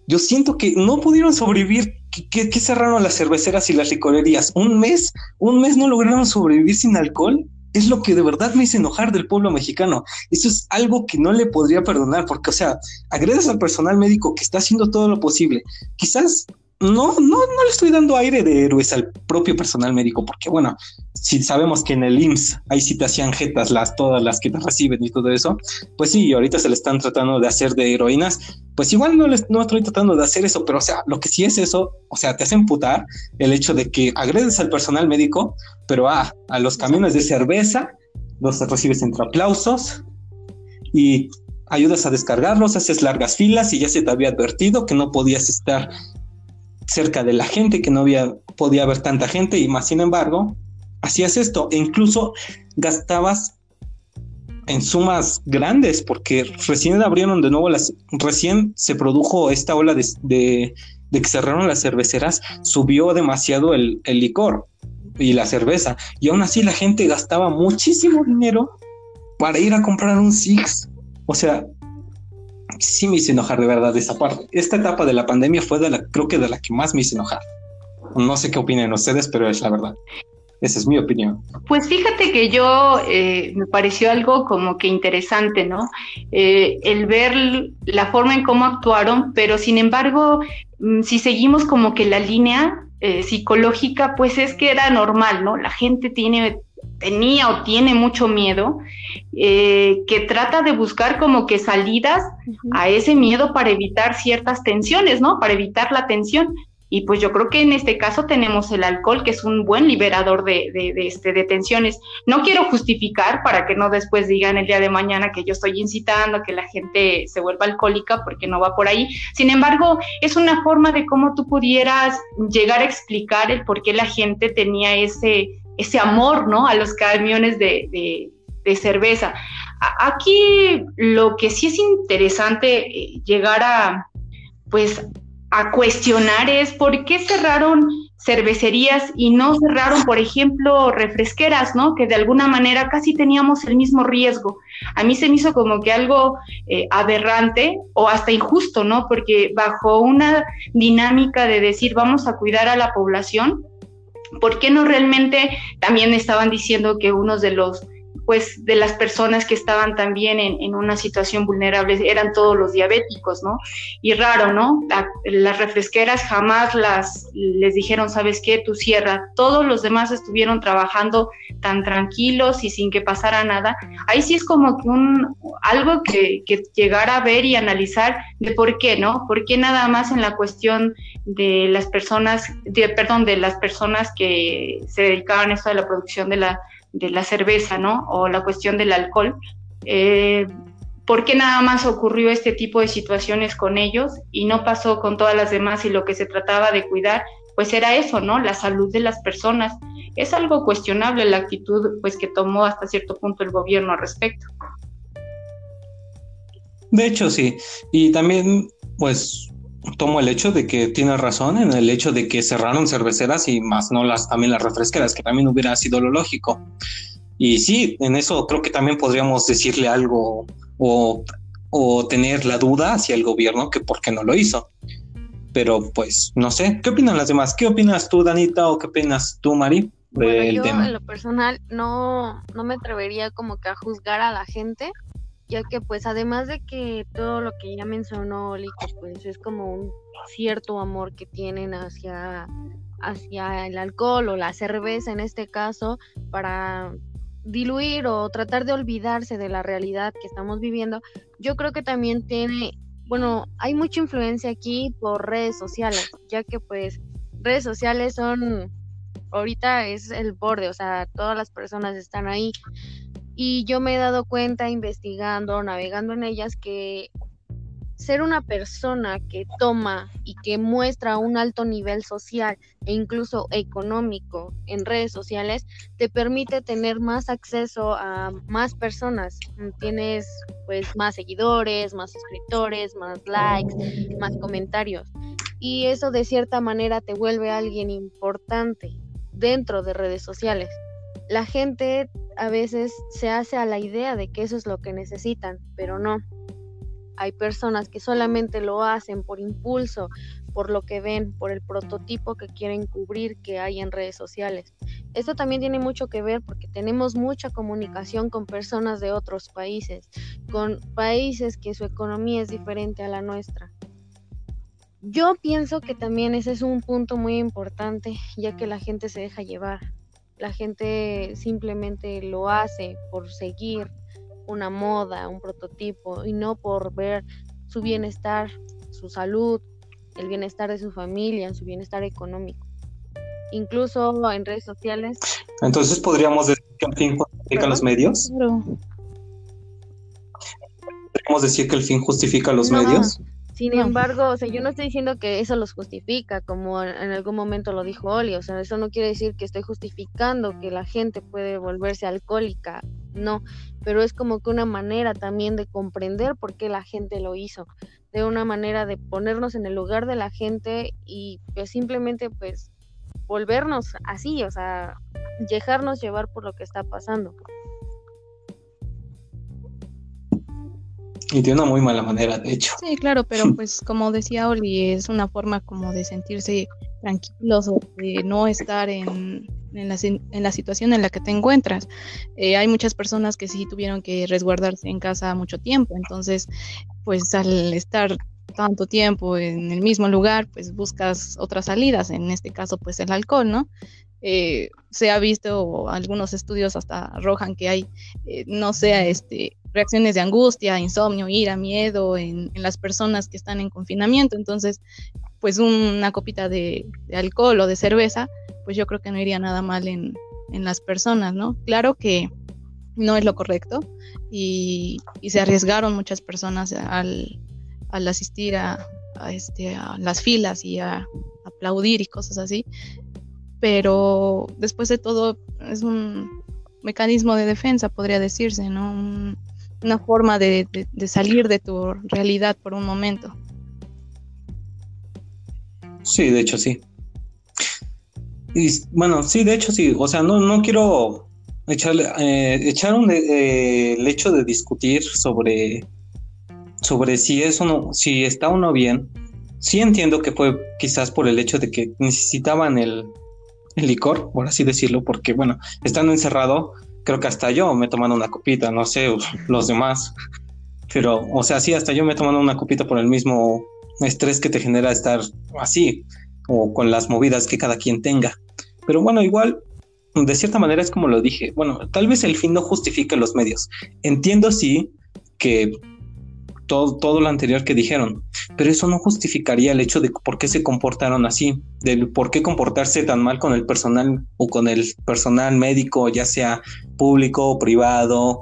yo siento que no pudieron sobrevivir. ¿Qué, cerraron las cerveceras y las licorerías? ¿Un mes? ¿Un mes no lograron sobrevivir sin alcohol? Es lo que de verdad me hizo enojar del pueblo mexicano. Eso es algo que no le podría perdonar, porque, o sea, agredes al personal médico que está haciendo todo lo posible. Quizás no, no, no le estoy dando aire de héroes al propio personal médico, porque bueno, si sabemos que en el IMSS hay citación jetas las todas las que te reciben y todo eso, pues sí, ahorita se le están tratando de hacer de heroínas, pues igual no les no estoy tratando de hacer eso, pero o sea, lo que sí es eso, o sea, te hace imputar el hecho de que agredes al personal médico, pero ah, a los camiones de cerveza los recibes entre aplausos y ayudas a descargarlos, haces largas filas y ya se te había advertido que no podías estar cerca de la gente, que no había, podía haber tanta gente y más sin embargo, hacías esto e incluso gastabas en sumas grandes porque recién abrieron de nuevo las, recién se produjo esta ola de, de, que cerraron las cerveceras, subió demasiado el, el licor y la cerveza y aún así la gente gastaba muchísimo dinero para ir a comprar un Six. O sea, sí me hizo enojar de verdad esa parte. Esta etapa de la pandemia fue de la, creo que de la que más me hizo enojar. No sé qué opinen ustedes, pero es la verdad. Esa es mi opinión. Pues fíjate que yo eh, me pareció algo como que interesante, ¿no? Eh, el ver la forma en cómo actuaron, pero sin embargo, mm, si seguimos como que la línea eh, psicológica, pues es que era normal, ¿no? La gente tiene tenía o tiene mucho miedo, eh, que trata de buscar como que salidas a ese miedo para evitar ciertas tensiones, ¿no? Para evitar la tensión. Y pues yo creo que en este caso tenemos el alcohol, que es un buen liberador de, de, este, de tensiones. No quiero justificar para que no después digan el día de mañana que yo estoy incitando a que la gente se vuelva alcohólica, porque no va por ahí. Sin embargo, es una forma de cómo tú pudieras llegar a explicar el por qué la gente tenía ese, ese amor, ¿no? A los camiones de, cerveza. Aquí lo que sí es interesante eh, llegar a, pues, a cuestionar es por qué cerraron cervecerías y no cerraron, por ejemplo, refresqueras, ¿no? Que de alguna manera casi teníamos el mismo riesgo. A mí se me hizo como que algo eh, aberrante o hasta injusto, ¿no? Porque bajo una dinámica de decir vamos a cuidar a la población, ¿por qué no realmente también estaban diciendo que uno de los pues de las personas que estaban también en, una situación vulnerable eran todos los diabéticos, ¿no? Y raro, ¿no? las refresqueras jamás las les dijeron, ¿sabes qué? Tú cierra. Todos los demás estuvieron trabajando tan tranquilos y sin que pasara nada. Ahí sí es como que un algo que, que llegar a ver y analizar de por qué, ¿no? ¿Por qué nada más en la cuestión de las personas, de, perdón, de las personas que se dedicaban a esto de la producción de la de la cerveza, ¿no? O la cuestión del alcohol. Eh, ¿Por qué nada más ocurrió este tipo de situaciones con ellos y no pasó con todas las demás y lo que se trataba de cuidar, pues era eso, ¿no? La salud de las personas. Es algo cuestionable la actitud pues que tomó hasta cierto punto el gobierno al respecto. De hecho, sí. Y también, pues, tomo el hecho de que tiene razón en el hecho de que cerraron cerveceras y más no las también las refresqueras, que también hubiera sido lo lógico. Y sí, en eso creo que también podríamos decirle algo o, o tener la duda hacia el gobierno que por qué no lo hizo. Pero pues no sé, ¿qué opinan las demás? ¿Qué opinas tú, Danita, o qué opinas tú, Mari? Del yo en lo personal no, no me atrevería como que a juzgar a la gente, ya que pues además de que todo lo que ya mencionó Lico, pues es como un cierto amor que tienen hacia, hacia el alcohol o la cerveza en este caso para diluir o tratar de olvidarse de la realidad que estamos viviendo, yo creo que también tiene, bueno, hay mucha influencia aquí por redes sociales, ya que pues redes sociales son, ahorita es el borde, o sea, todas las personas están ahí y yo me he dado cuenta investigando, navegando en ellas, que ser una persona que toma y que muestra un alto nivel social e incluso económico en redes sociales te permite tener más acceso a más personas. Tienes pues más seguidores, más suscriptores, más likes, más comentarios. Y eso de cierta manera te vuelve alguien importante dentro de redes sociales la gente a veces se hace a la idea de que eso es lo que necesitan, pero no. Hay personas que solamente lo hacen por impulso, por lo que ven, por el prototipo que quieren cubrir que hay en redes sociales. Esto también tiene mucho que ver porque tenemos mucha comunicación con personas de otros países, con países que su economía es diferente a la nuestra. Yo pienso que también ese es un punto muy importante, ya que la gente se deja llevar la gente simplemente lo hace por seguir una moda, un prototipo y no por ver su bienestar, su salud, el bienestar de su familia, su bienestar económico. Incluso en redes sociales. Entonces podríamos decir que el fin justifica los medios. ¿Podríamos decir que el fin justifica los medios? Sin embargo, o sea, yo no estoy diciendo que eso los justifica, como en algún momento lo dijo Oli, o sea, eso no quiere decir que estoy justificando que la gente puede volverse alcohólica, no, pero es como que una manera también de comprender por qué la gente lo hizo, de una manera de ponernos en el lugar de la gente y pues simplemente pues volvernos así, o sea, dejarnos llevar por lo que está pasando. Y de una muy mala manera, de hecho. Sí, claro, pero pues como decía Oli, es una forma como de sentirse tranquilos o de no estar en, en, la, en la situación en la que te encuentras. Eh, hay muchas personas que sí tuvieron que resguardarse en casa mucho tiempo, entonces pues al estar tanto tiempo en el mismo lugar, pues buscas otras salidas, en este caso pues el alcohol, ¿no? Eh, se ha visto, algunos estudios hasta arrojan que hay, eh, no sea este, reacciones de angustia, insomnio, ira, miedo en, las personas que están en confinamiento. Entonces, pues una copita de, alcohol o de cerveza, pues yo creo que no iría nada mal en, las personas, ¿no? Claro que no es lo correcto y, se arriesgaron muchas personas al, asistir a, este, a las filas y a aplaudir y cosas así, pero después de todo es un mecanismo de defensa, podría decirse, ¿no? Una forma de, salir de tu realidad por un momento. Sí, de hecho sí. Y bueno, sí, de hecho sí. O sea, no, no quiero echarle, eh, echar un, eh, el hecho de discutir sobre, sobre si es no, si está o no bien. Sí entiendo que fue quizás por el hecho de que necesitaban el, el licor, por así decirlo, porque bueno, estando encerrado, creo que hasta yo me he tomado una copita, no sé, los demás. Pero, o sea, sí, hasta yo me he tomado una copita por el mismo estrés que te genera estar así, o con las movidas que cada quien tenga. Pero bueno, igual, de cierta manera es como lo dije. Bueno, tal vez el fin no justifique los medios. Entiendo sí que todo, lo anterior que dijeron, pero eso no justificaría el hecho de por qué se comportaron así, del por qué comportarse tan mal con el personal o con el personal médico, ya sea público o privado,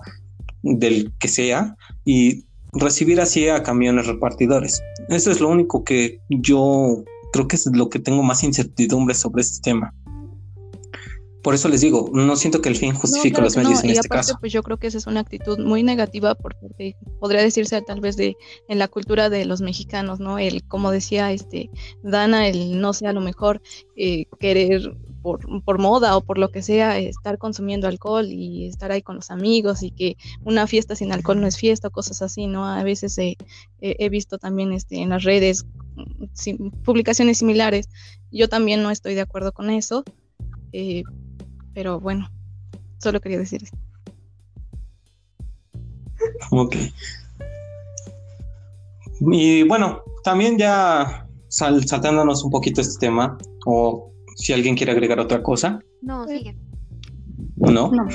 del que sea, y recibir así a camiones repartidores. Eso es lo único que yo creo que es lo que tengo más incertidumbre sobre este tema. Por eso les digo, no siento que el fin justifique los medios en y este aparte, caso. Pues yo creo que esa es una actitud muy negativa porque podría decirse tal vez de en la cultura de los mexicanos, ¿no? El, como decía este Dana, el no sea lo mejor eh, querer por, por, moda o por lo que sea, estar consumiendo alcohol y estar ahí con los amigos y que una fiesta sin alcohol no es fiesta, cosas así, ¿no? A veces he visto también este, en las redes mm, publicaciones similares. Yo también no estoy de acuerdo con eso. Eh, pero bueno, solo quería decir eso. Ok. Y bueno, también ya saltándonos un poquito este tema, o si alguien quiere agregar otra cosa. No, sigue. ¿No? No.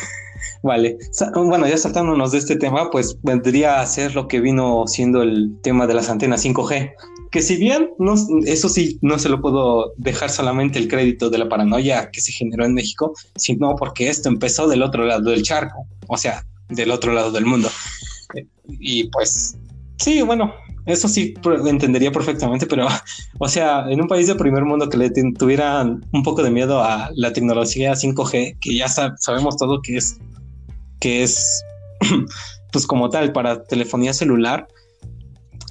Vale, bueno, ya saltándonos de este tema, pues vendría a ser lo que vino siendo el tema de las antenas 5G, que si bien no, eso sí no se lo puedo dejar solamente el crédito de la paranoia que se generó en México, sino porque esto empezó del otro lado del charco, o sea, del otro lado del mundo. Y pues sí, bueno, eso sí entendería perfectamente, pero o sea, en un país de primer mundo que le tuvieran un poco de miedo a la tecnología 5G, que ya sabemos todo que es que es pues como tal para telefonía celular,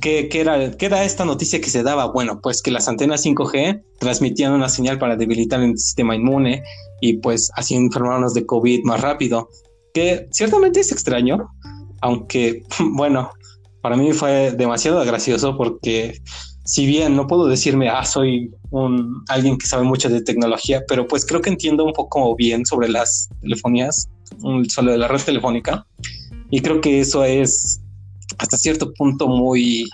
¿Qué, era, ¿Qué, era, esta noticia que se daba? Bueno, pues que las antenas 5G transmitían una señal para debilitar el sistema inmune y pues así enfermarnos de COVID más rápido, que ciertamente es extraño, aunque bueno, para mí fue demasiado gracioso porque si bien no puedo decirme, ah, soy un, alguien que sabe mucho de tecnología, pero pues creo que entiendo un poco bien sobre las telefonías, solo de la red telefónica, y creo que eso es hasta cierto punto muy,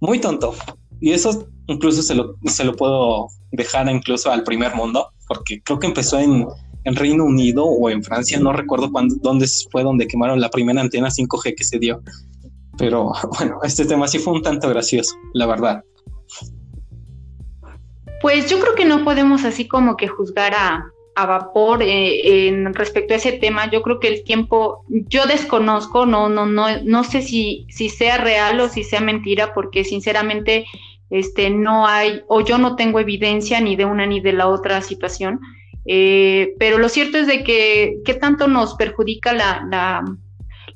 muy tonto. Y eso incluso se lo, se lo puedo dejar incluso al primer mundo, porque creo que empezó en, en Reino Unido o en Francia, no recuerdo cuándo, dónde fue donde quemaron la primera antena 5G que se dio. Pero bueno, este tema sí fue un tanto gracioso, la verdad. Pues yo creo que no podemos así como que juzgar a, a vapor eh, en respecto a ese tema. Yo creo que el tiempo, yo desconozco, no, no, no, no sé si, si sea real o si sea mentira, porque sinceramente este, no hay, o yo no tengo evidencia ni de una ni de la otra situación. Eh, pero lo cierto es de que qué tanto nos perjudica la, la,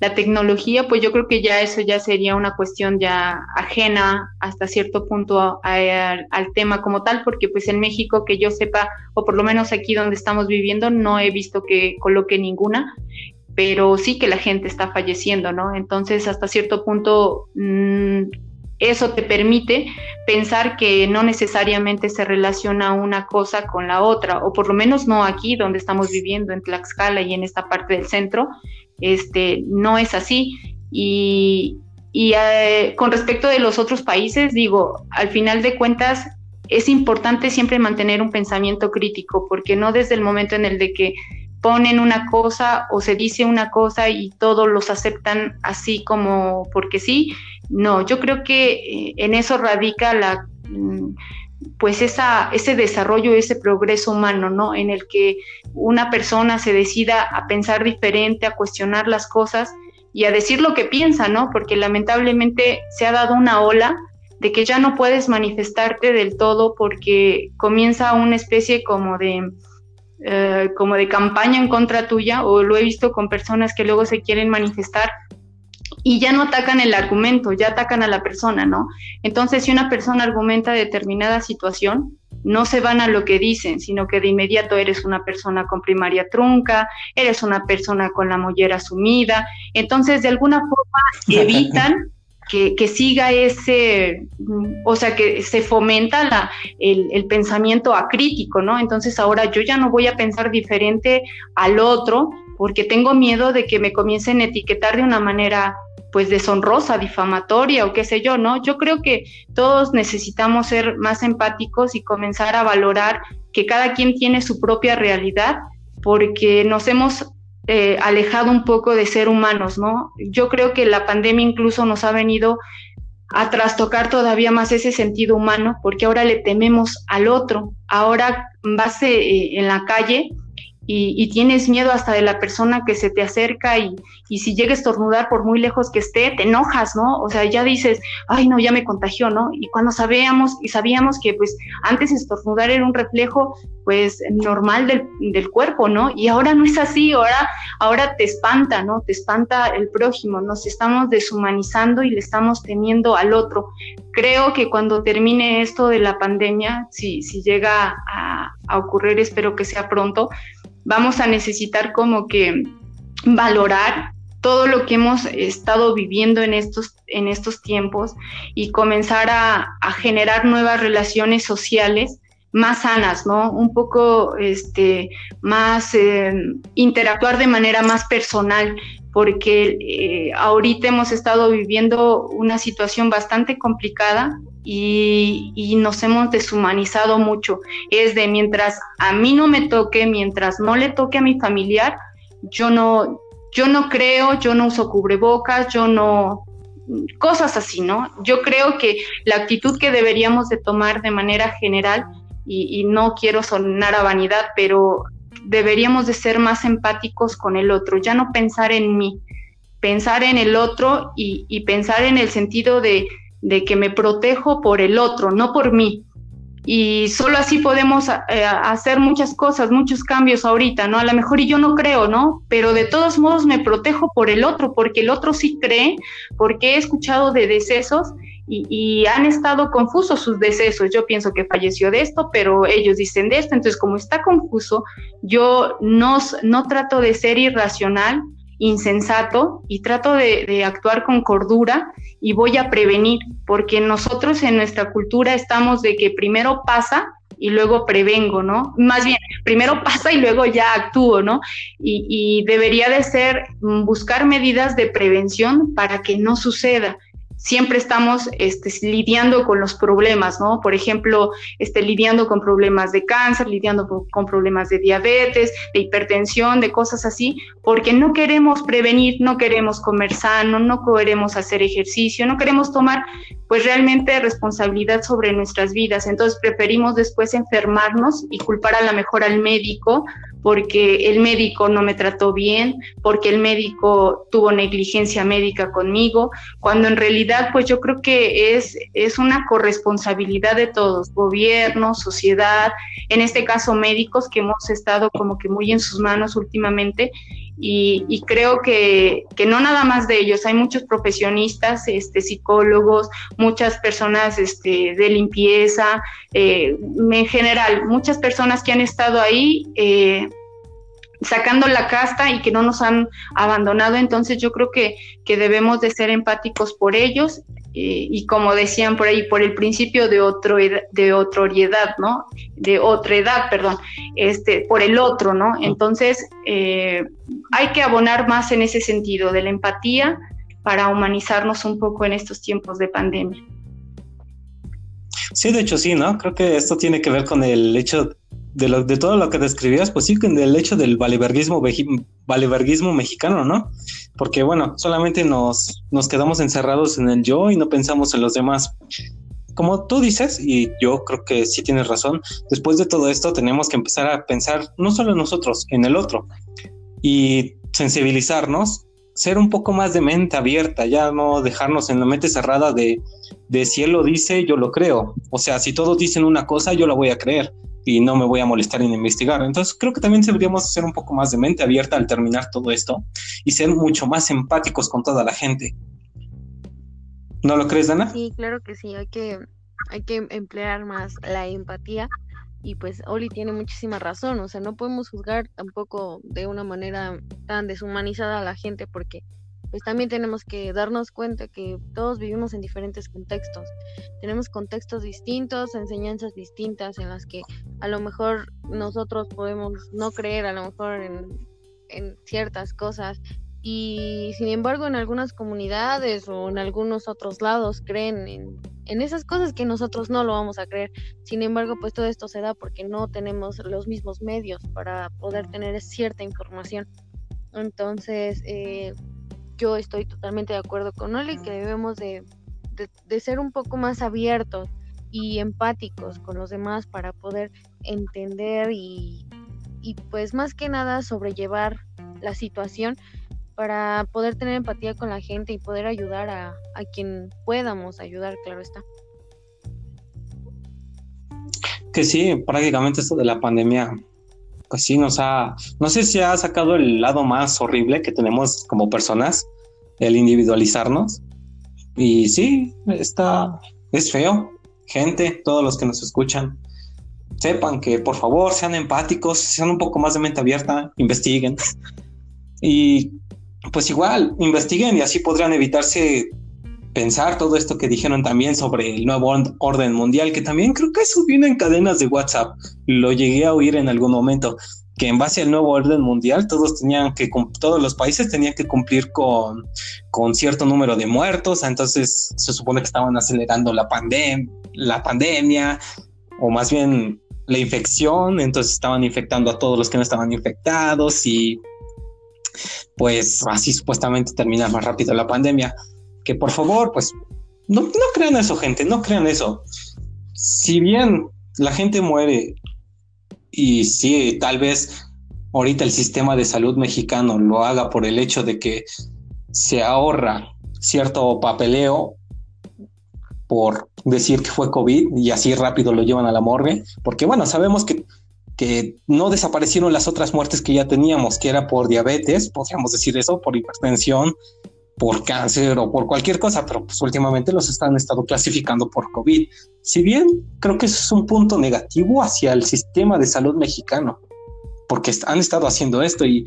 la tecnología, pues yo creo que ya eso ya sería una cuestión ya ajena hasta cierto punto al tema como tal, porque pues en México que yo sepa, o por lo menos aquí donde estamos viviendo, no he visto que coloque ninguna, pero sí que la gente está falleciendo, ¿no? Entonces hasta cierto punto mm, eso te permite pensar que no necesariamente se relaciona una cosa con la otra, o por lo menos no aquí donde estamos viviendo, en Tlaxcala y en esta parte del centro, este, no es así. Y, eh, con respecto de los otros países, digo, al final de cuentas es importante siempre mantener un pensamiento crítico, porque no desde el momento en el de que ponen una cosa o se dice una cosa y todos los aceptan así como porque sí. No, yo creo que eh, en eso radica la mm, pues esa, ese desarrollo, ese progreso humano, ¿no? En el que una persona se decida a pensar diferente, a cuestionar las cosas y a decir lo que piensa, ¿no? Porque lamentablemente se ha dado una ola de que ya no puedes manifestarte del todo porque comienza una especie como de eh, como de campaña en contra tuya, o lo he visto con personas que luego se quieren manifestar y ya no atacan el argumento, ya atacan a la persona, ¿no? Entonces, si una persona argumenta determinada situación, no se van a lo que dicen, sino que de inmediato eres una persona con primaria trunca, eres una persona con la mollera sumida, entonces de alguna forma evitan que, siga ese, o sea, que se fomenta la, el, el, pensamiento acrítico, ¿no? Entonces ahora yo ya no voy a pensar diferente al otro porque tengo miedo de que me comiencen a etiquetar de una manera pues deshonrosa, difamatoria o qué sé yo, ¿no? Yo creo que todos necesitamos ser más empáticos y comenzar a valorar que cada quien tiene su propia realidad porque nos hemos eh, alejado un poco de ser humanos, ¿no? Yo creo que la pandemia incluso nos ha venido a trastocar todavía más ese sentido humano porque ahora le tememos al otro, ahora vas eh, en la calle y, tienes miedo hasta de la persona que se te acerca y, y, si llega a estornudar por muy lejos que esté, te enojas, ¿no? O sea, ya dices, ay, no, ya me contagió, ¿no? Y cuando sabíamos, y sabíamos que pues antes estornudar era un reflejo pues normal del, del cuerpo, ¿no? Y ahora no es así, ahora, ahora te espanta, ¿no? Te espanta el prójimo, nos estamos deshumanizando y le estamos teniendo al otro. Creo que cuando termine esto de la pandemia, si, si llega a ocurrir, espero que sea pronto, vamos a necesitar como que valorar todo lo que hemos estado viviendo en estos, en estos tiempos y comenzar a, generar nuevas relaciones sociales más sanas, ¿no? Un poco este, más eh, interactuar de manera más personal, porque eh, ahorita hemos estado viviendo una situación bastante complicada y, nos hemos deshumanizado mucho. Es de mientras a mí no me toque, mientras no le toque a mi familiar, yo no, yo no creo, yo no uso cubrebocas, yo no, cosas así, ¿no? Yo creo que la actitud que deberíamos de tomar de manera general, y, no quiero sonar a vanidad, pero deberíamos de ser más empáticos con el otro, ya no pensar en mí, pensar en el otro y pensar en el sentido de, de que me protejo por el otro, no por mí. Y solo así podemos eh, hacer muchas cosas, muchos cambios ahorita, ¿no? A lo mejor y yo no creo, ¿no? Pero de todos modos me protejo por el otro, porque el otro sí cree, porque he escuchado de decesos y, han estado confusos sus decesos. Yo pienso que falleció de esto, pero ellos dicen de esto. Entonces, como está confuso, yo no, no trato de ser irracional, insensato y trato de, actuar con cordura y voy a prevenir, porque nosotros en nuestra cultura estamos de que primero pasa y luego prevengo, ¿no? Más bien, primero pasa y luego ya actúo, ¿no? Y, debería de ser buscar medidas de prevención para que no suceda siempre estamos este, lidiando con los problemas, ¿no? Por ejemplo, este, lidiando con problemas de cáncer, lidiando con, problemas de diabetes, de hipertensión, de cosas así, porque no queremos prevenir, no queremos comer sano, no queremos hacer ejercicio, no queremos tomar pues realmente responsabilidad sobre nuestras vidas. Entonces preferimos después enfermarnos y culpar a la mejor al médico porque el médico no me trató bien, porque el médico tuvo negligencia médica conmigo, cuando en realidad pues yo creo que es, es una corresponsabilidad de todos, gobierno, sociedad, en este caso médicos que hemos estado como que muy en sus manos últimamente y, creo que, que, no nada más de ellos, hay muchos profesionistas, este, psicólogos, muchas personas este, de limpieza, eh, en general, muchas personas que han estado ahí. Eh, sacando la casta y que no nos han abandonado, entonces yo creo que, que debemos de ser empáticos por ellos eh, y como decían por ahí, por el principio de, otro, de otroriedad, ¿no? De otra edad, perdón, este, por el otro, ¿no? Entonces, eh, hay que abonar más en ese sentido, de la empatía para humanizarnos un poco en estos tiempos de pandemia. Sí, de hecho sí, ¿no? Creo que esto tiene que ver con el hecho de, lo, de todo lo que describías, pues sí, con el hecho del valeverguismo, valeverguismo mexicano, ¿no? Porque bueno, solamente nos, nos quedamos encerrados en el yo y no pensamos en los demás. Como tú dices, y yo creo que sí tienes razón, después de todo esto tenemos que empezar a pensar no solo en nosotros, en el otro, y sensibilizarnos ser un poco más de mente abierta, ya no dejarnos en la mente cerrada de, de si él lo dice, yo lo creo. O sea, si todos dicen una cosa, yo la voy a creer. Y no me voy a molestar en investigar. Entonces creo que también deberíamos ser un poco más de mente abierta al terminar todo esto y ser mucho más empáticos con toda la gente. ¿No lo crees, Dana? Sí, claro que sí, hay que, hay que emplear más la empatía y pues Oli tiene muchísima razón, o sea, no podemos juzgar tampoco de una manera tan deshumanizada a la gente porque pues también tenemos que darnos cuenta que todos vivimos en diferentes contextos. Tenemos contextos distintos, enseñanzas distintas en las que a lo mejor nosotros podemos no creer a lo mejor en, en ciertas cosas y sin embargo en algunas comunidades o en algunos otros lados creen en, en, esas cosas que nosotros no lo vamos a creer. Sin embargo, pues todo esto se da porque no tenemos los mismos medios para poder tener cierta información. Entonces, eh, yo estoy totalmente de acuerdo con Oli que debemos de, ser un poco más abiertos y empáticos con los demás para poder entender y, y pues más que nada sobrellevar la situación para poder tener empatía con la gente y poder ayudar a, a quien podamos ayudar, claro está. Que sí, prácticamente esto de la pandemia pues sí nos ha, no sé si ha sacado el lado más horrible que tenemos como personas, el individualizarnos. Y sí, está, es feo. Gente, todos los que nos escuchan, sepan que por favor sean empáticos, sean un poco más de mente abierta, investiguen. y pues igual, investiguen y así podrían evitarse pensar todo esto que dijeron también sobre el nuevo orden mundial, que también creo que eso vino en cadenas de WhatsApp. Lo llegué a oír en algún momento, que en base al nuevo orden mundial todos tenían que, todos los países tenían que cumplir con, con cierto número de muertos, entonces se supone que estaban acelerando la, pandem la pandemia, o más bien la infección, entonces estaban infectando a todos los que no estaban infectados y pues así supuestamente terminar más rápido la pandemia que por favor, pues no, no crean eso, gente, no crean eso. Si bien la gente muere y sí, tal vez ahorita el sistema de salud mexicano lo haga por el hecho de que se ahorra cierto papeleo por decir que fue COVID y así rápido lo llevan a la morgue, porque bueno, sabemos que, que no desaparecieron las otras muertes que ya teníamos, que era por diabetes, podríamos decir eso, por hipertensión, por cáncer o por cualquier cosa, pero pues últimamente los están estado clasificando por COVID. Si bien creo que eso es un punto negativo hacia el sistema de salud mexicano, porque han estado haciendo esto y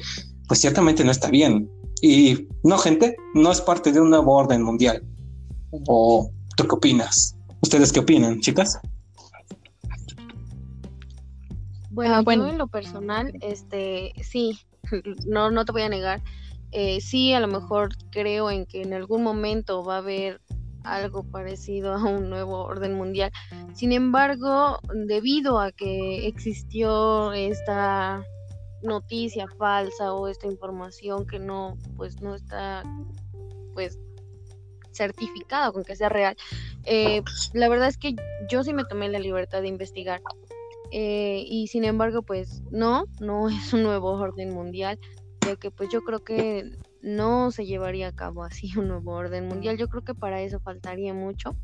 pues ciertamente no está bien. Y no, gente, no es parte de un nuevo orden mundial. ¿O tú qué opinas? ¿Ustedes qué opinan, chicas? Bueno, ah, bueno. en lo personal, este, sí, no, no te voy a negar eh, sí, a lo mejor creo en que en algún momento va a haber algo parecido a un nuevo orden mundial. Sin embargo, debido a que existió esta noticia falsa o esta información que no, pues no está, pues certificado con que sea real, eh, la verdad es que yo sí me tomé la libertad de investigar. Eh, y sin embargo, pues no, no es un nuevo orden mundial ya que pues yo creo que no se llevaría a cabo así un nuevo orden mundial. Yo creo que para eso faltaría mucho.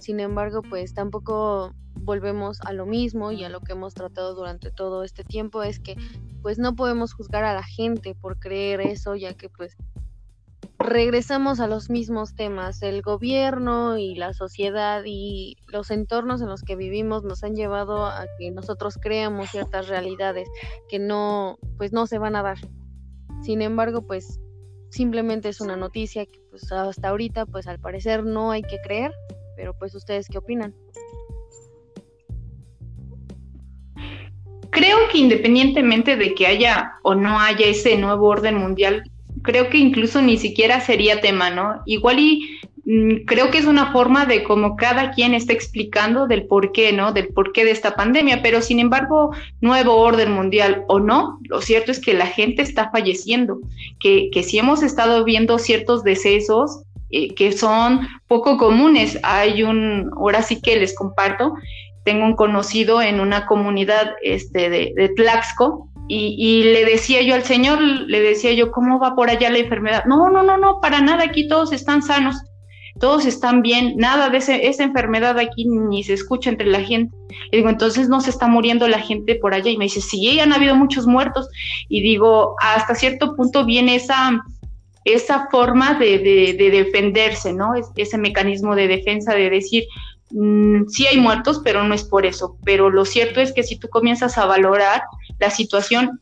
Sin embargo, pues tampoco volvemos a lo mismo y a lo que hemos tratado durante todo este tiempo es que pues no podemos juzgar a la gente por creer eso, ya que pues regresamos a los mismos temas. El gobierno y la sociedad y los entornos en los que vivimos nos han llevado a que nosotros creamos ciertas realidades que no pues no se van a dar. Sin embargo, pues simplemente es una noticia que pues hasta ahorita pues al parecer no hay que creer, pero pues ustedes qué opinan? Creo que independientemente de que haya o no haya ese nuevo orden mundial, creo que incluso ni siquiera sería tema, ¿no? Igual y creo que es una forma de como cada quien está explicando del por qué, ¿no? Del porqué de esta pandemia, pero sin embargo, nuevo orden mundial o no, lo cierto es que la gente está falleciendo, que, que si hemos estado viendo ciertos decesos eh, que son poco comunes, hay un, ahora sí que les comparto, tengo un conocido en una comunidad este, de, Tlaxco, y, le decía yo al señor, le decía yo, ¿cómo va por allá la enfermedad? No, no, no, no, para nada, aquí todos están sanos todos están bien, nada de esa enfermedad aquí ni se escucha entre la gente. Digo, entonces no se está muriendo la gente por allá. Y me dice, sí, han habido muchos muertos. Y digo, hasta cierto punto viene esa, esa forma de, de, defenderse, ¿no? ese mecanismo de defensa de decir, mm, sí hay muertos, pero no es por eso. Pero lo cierto es que si tú comienzas a valorar la situación,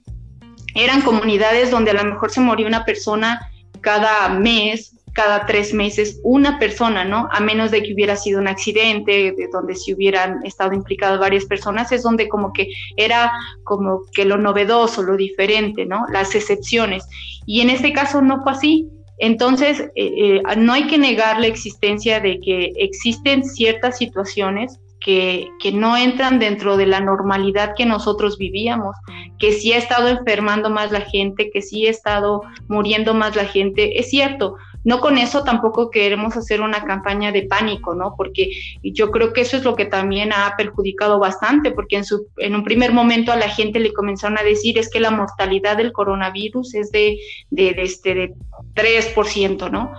eran comunidades donde a lo mejor se moría una persona cada mes, cada tres meses, una persona, ¿no? A menos de que hubiera sido un accidente, de donde si hubieran estado implicadas varias personas, es donde como que era como que lo novedoso, lo diferente, ¿no? Las excepciones. Y en este caso no fue así. Entonces, eh, eh, no hay que negar la existencia de que existen ciertas situaciones que, no entran dentro de la normalidad que nosotros vivíamos, que sí ha estado enfermando más la gente, que sí ha estado muriendo más la gente, es cierto. No con eso tampoco queremos hacer una campaña de pánico, ¿no? Porque yo creo que eso es lo que también ha perjudicado bastante, porque en un primer momento a la gente le comenzaron a decir es que la mortalidad del coronavirus es de, de, de, este, de 3%, ¿no?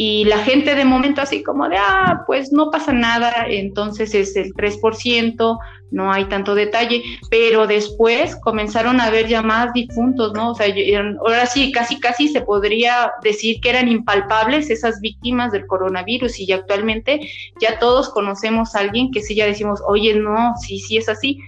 Y la gente de momento así como de, ah, pues no pasa nada, entonces es el 3%, no hay tanto detalle, pero después comenzaron a haber ya más difuntos, ¿no? O sea, ahora sí, casi, casi se podría decir que eran impalpables esas víctimas del coronavirus y actualmente ya todos conocemos a alguien que sí ya decimos, oye, no, sí, sí es así,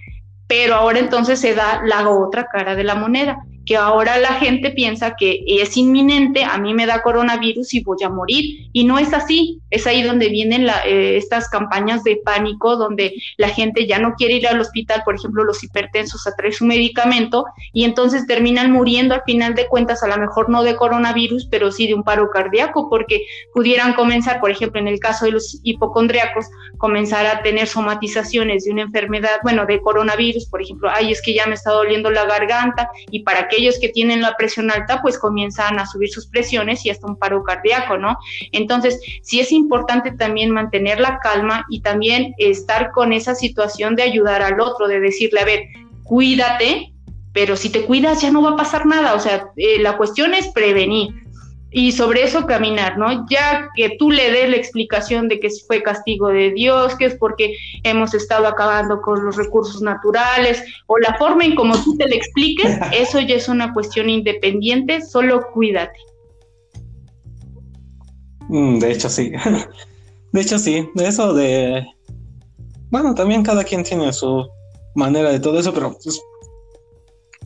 pero ahora entonces se da la otra cara de la moneda que ahora la gente piensa que es inminente, a mí me da coronavirus y voy a morir. Y no es así. Es ahí donde vienen eh, estas campañas de pánico, donde la gente ya no quiere ir al hospital, por ejemplo, los hipertensos a traer su medicamento y entonces terminan muriendo al final de cuentas, a lo mejor no de coronavirus, pero sí de un paro cardíaco, porque pudieran comenzar, por ejemplo, en el caso de los hipocondriacos, comenzar a tener somatizaciones de una enfermedad, bueno, de coronavirus, por ejemplo, ay, es que ya me está doliendo la garganta y para aquellos que tienen la presión alta, pues comienzan a subir sus presiones y hasta un paro cardíaco, ¿no? Entonces, sí es importante también mantener la calma y también estar con esa situación de ayudar al otro, de decirle, a ver, cuídate, pero si te cuidas ya no va a pasar nada, o sea, eh, la cuestión es prevenir y sobre eso caminar, ¿no? Ya que tú le des la explicación de que fue castigo de Dios, que es porque hemos estado acabando con los recursos naturales, o la forma en cómo tú te le expliques, eso ya es una cuestión independiente, solo cuídate. Mm, de hecho, sí. De hecho, sí. Eso de... Bueno, también cada quien tiene su manera de todo eso, pero pues,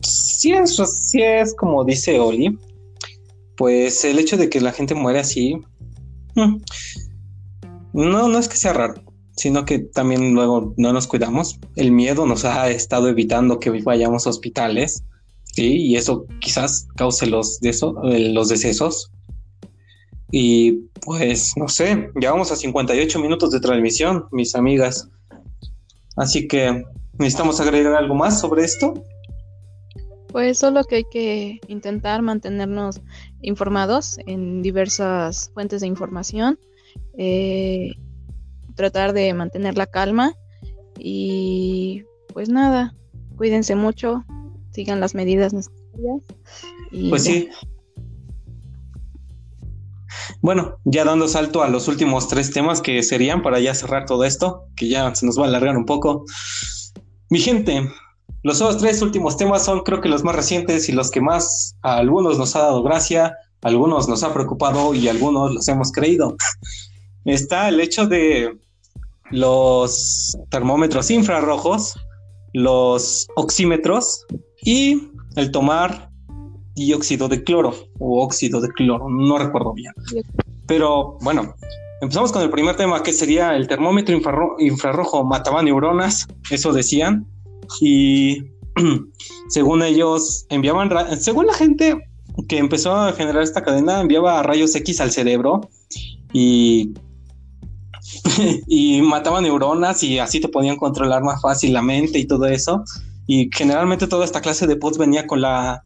sí, es, es como dice Oli pues el hecho de que la gente muere así, mm, no, no es que sea raro, sino que también luego no nos cuidamos. El miedo nos ha estado evitando que vayamos a hospitales, ¿sí? Y eso quizás cause los, de eso, eh, los decesos. Y pues no sé, ya vamos a 58 minutos de transmisión, mis amigas. Así que necesitamos agregar algo más sobre esto. Pues solo que hay que intentar mantenernos informados en diversas fuentes de información, eh, tratar de mantener la calma y pues nada, cuídense mucho, sigan las medidas necesarias. pues sí. Bueno, ya dando salto a los últimos tres temas que serían para ya cerrar todo esto, que ya se nos va a alargar un poco. Mi gente, los otros tres últimos temas son creo que los más recientes y los que más a algunos nos ha dado gracia, a algunos nos ha preocupado y algunos los hemos creído. Está el hecho de los termómetros infrarrojos, los oxímetros y el tomar dióxido de cloro o óxido de cloro, no recuerdo bien. Pero bueno, empezamos con el primer tema que sería el termómetro infrarrojo mataba neuronas, eso decían y según ellos enviaban, según la gente que empezó a generar esta cadena, enviaba rayos X al cerebro y, y neuronas y así te podían controlar más fácil la mente y todo eso. Y generalmente toda esta clase de pods venía con la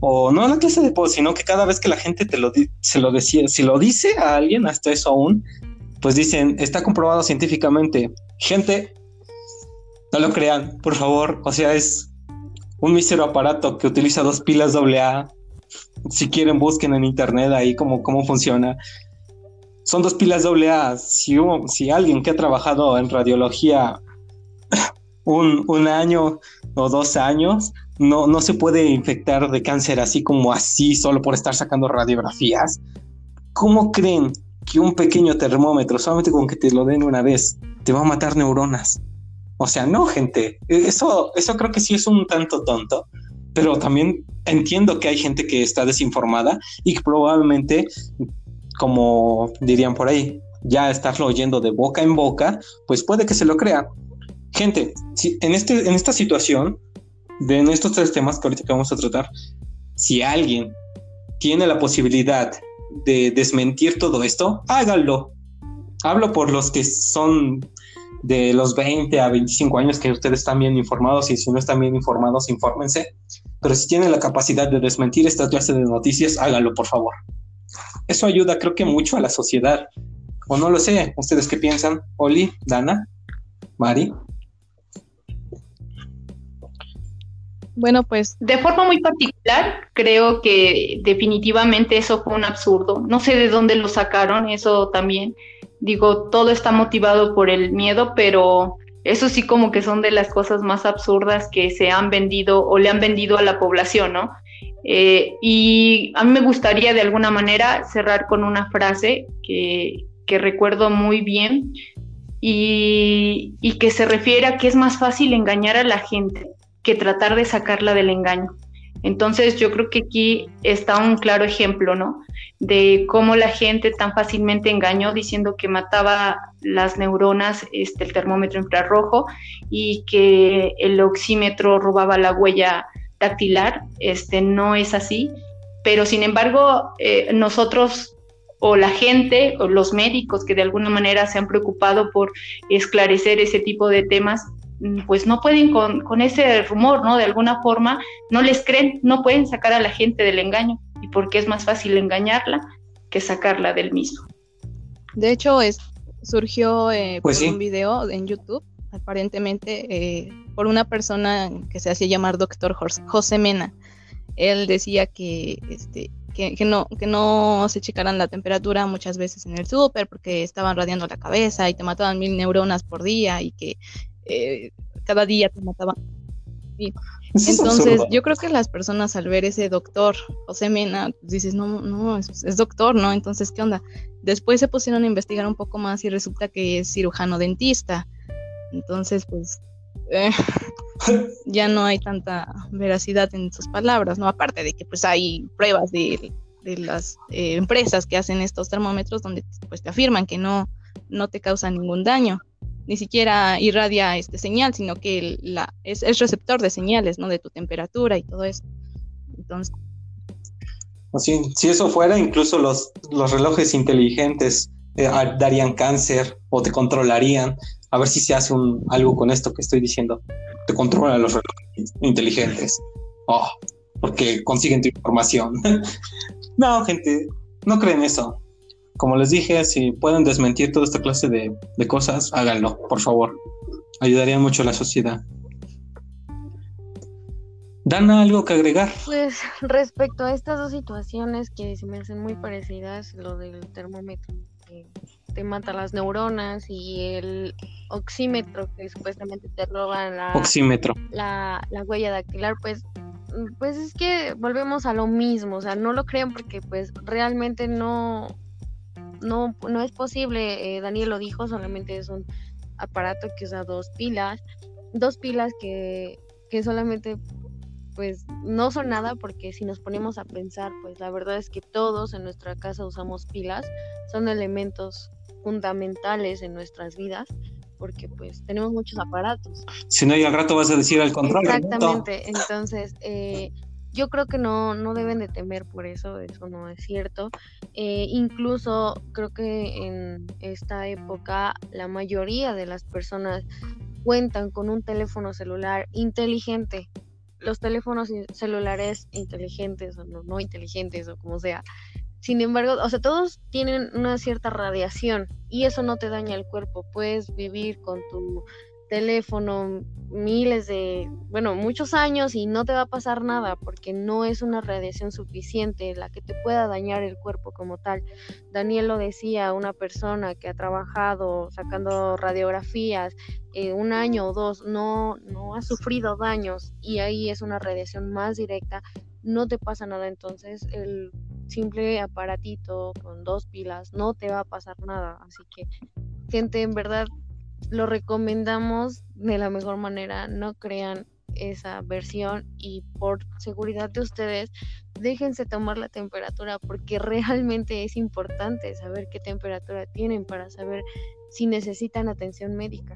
o no la clase de pods, sino que cada vez que la gente te lo se lo decía, si lo dice a alguien, hasta eso aún, pues dicen, está comprobado científicamente. Gente, no lo crean, por favor. O sea, es un mísero aparato que utiliza dos pilas AA. Si quieren, busquen en internet ahí cómo, cómo funciona. son dos pilas doble A. Si, si alguien que ha trabajado en radiología un, un, año o dos años, no, no se puede infectar de cáncer así como así, solo por estar sacando radiografías. ¿Cómo creen que un pequeño termómetro, solamente con que te lo den una vez, te va a matar neuronas? O sea, no, gente. Eso, eso creo que sí es un tanto tonto, pero también entiendo que hay gente que está desinformada y probablemente, como dirían por ahí, ya estarlo oyendo de boca en boca, pues puede que se lo crea. Gente, si en, este, en esta situación, de estos tres temas que ahorita vamos a tratar, si alguien tiene la posibilidad de desmentir todo esto, háganlo. Hablo por los que son de los 20 a 25 años que ustedes están bien informados y si no están bien informados, infórmense. Pero si tienen la capacidad de desmentir esta clase de noticias, háganlo, por favor. Eso ayuda, creo que mucho a la sociedad. O no lo sé, ¿ustedes qué piensan? Oli, Dana, Mari. Bueno, pues de forma muy particular, creo que definitivamente eso fue un absurdo. No sé de dónde lo sacaron, eso también. Digo, todo está motivado por el miedo, pero eso sí como que son de las cosas más absurdas que se han vendido o le han vendido a la población, ¿no? Eh, y a mí me gustaría de alguna manera cerrar con una frase que, recuerdo muy bien y, y que se refiere a que es más fácil engañar a la gente tratar de sacarla del engaño. Entonces yo creo que aquí está un claro ejemplo, ¿no? De cómo la gente tan fácilmente engañó diciendo que mataba las neuronas este, el termómetro infrarrojo y que el oxímetro robaba la huella dactilar. Este no es así, pero sin embargo eh, nosotros o la gente o los médicos que de alguna manera se han preocupado por esclarecer ese tipo de temas pues no pueden con, ese rumor, ¿no? De alguna forma, no les creen, no pueden sacar a la gente del engaño, y porque es más fácil engañarla que sacarla del mismo. De hecho, es, surgió eh, pues por un video en YouTube, aparentemente, eh, por una persona que se hacía llamar doctor José Mena. Él decía que, este, que, que, no, que no se checaran la temperatura muchas veces en el súper porque estaban radiando la cabeza y te mataban mil neuronas por día y que eh, cada día te mataban. Entonces, yo creo que las personas al ver ese doctor, José Mena, pues dices, no, no, es, doctor, ¿no? Entonces, ¿qué onda? Después se pusieron a investigar un poco más y resulta que es cirujano dentista. Entonces, pues, eh, ya no hay tanta veracidad en sus palabras, ¿no? Aparte de que, pues, hay pruebas de, las eh, empresas que hacen estos termómetros donde, pues, te afirman que no, no te causan ningún daño ni siquiera irradia este señal, sino que la, es, receptor de señales, ¿no? De tu temperatura y todo eso. Entonces. Si eso fuera, incluso los, relojes inteligentes eh, darían cáncer o te controlarían. A ver si se hace algo con esto que estoy diciendo. Te controlan los relojes inteligentes. Oh, porque consiguen tu información. no, gente, no creen eso como les dije, si pueden desmentir toda esta clase de, cosas, háganlo, por favor. Ayudaría mucho a la sociedad. Dana, ¿algo que agregar? Pues respecto a estas dos situaciones que se me hacen muy parecidas, lo del termómetro que te mata las neuronas y el oxímetro que supuestamente te roba la, oxímetro. la, la huella dactilar, pues pues es que volvemos a lo mismo, o sea, no lo creen porque pues realmente no, no, no es posible, eh, Daniel lo dijo, solamente es un aparato que usa dos pilas, dos pilas que, que solamente pues no son nada porque si nos ponemos a pensar, pues la verdad es que todos en nuestra casa usamos pilas, son elementos fundamentales en nuestras vidas porque pues tenemos muchos aparatos. Si no, y al rato vas a decir al contrario. Exactamente, entonces eh, yo creo que no, no deben de temer por eso, eso no es cierto. Eh, incluso creo que en esta época la mayoría de las personas cuentan con un teléfono celular inteligente. Los teléfonos celulares inteligentes o no, no inteligentes o como sea. Sin embargo, o sea, todos tienen una cierta radiación y eso no te daña el cuerpo. Puedes vivir con tu teléfono miles de, bueno, muchos años y no te va a pasar nada porque no es una radiación suficiente la que te pueda dañar el cuerpo como tal. Daniel lo decía, una persona que ha trabajado sacando radiografías eh, un año o dos no, no ha sufrido daños y ahí es una radiación más directa, no te pasa nada. Entonces el simple aparatito con dos pilas no te va a pasar nada. Así que gente, en verdad lo recomendamos de la mejor manera, no crean esa versión y por seguridad de ustedes déjense tomar la temperatura porque realmente es importante saber qué temperatura tienen para saber si necesitan atención médica.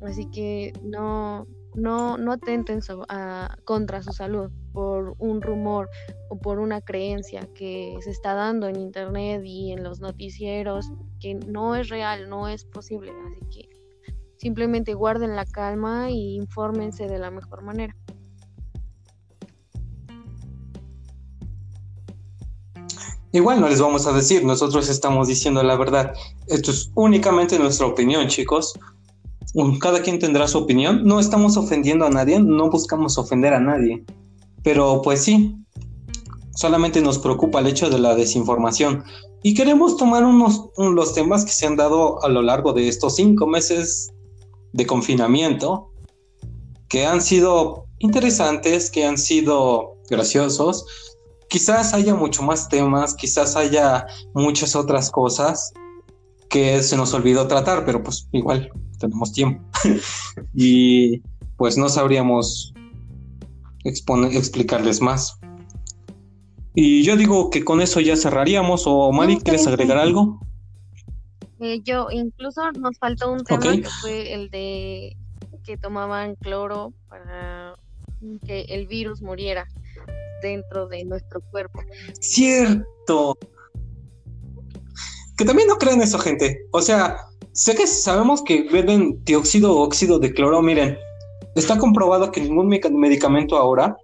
Así que no, no, no atenten contra su salud por un rumor o por una creencia que se está dando en internet y en los noticieros que no es real, no es posible. Así que Simplemente guarden la calma y infórmense de la mejor manera. Igual no les vamos a decir, nosotros estamos diciendo la verdad. Esto es únicamente nuestra opinión, chicos. Cada quien tendrá su opinión. No estamos ofendiendo a nadie, no buscamos ofender a nadie. Pero pues sí, solamente nos preocupa el hecho de la desinformación. Y queremos tomar unos los temas que se han dado a lo largo de estos cinco meses de confinamiento que han sido interesantes, que han sido graciosos. Quizás haya mucho más temas, quizás haya muchas otras cosas que se nos olvidó tratar, pero pues igual tenemos tiempo. y pues no sabríamos explicarles más. Y yo digo que con eso ya cerraríamos. ¿O Mari, quieres agregar algo? Eh, yo, incluso nos faltó un tema que fue el de que tomaban cloro para que el virus muriera dentro de nuestro cuerpo. Cierto. Que también no crean eso, gente. O sea, sé que sabemos que beben dióxido o óxido de cloro. Miren, está comprobado que ningún medicamento ahora,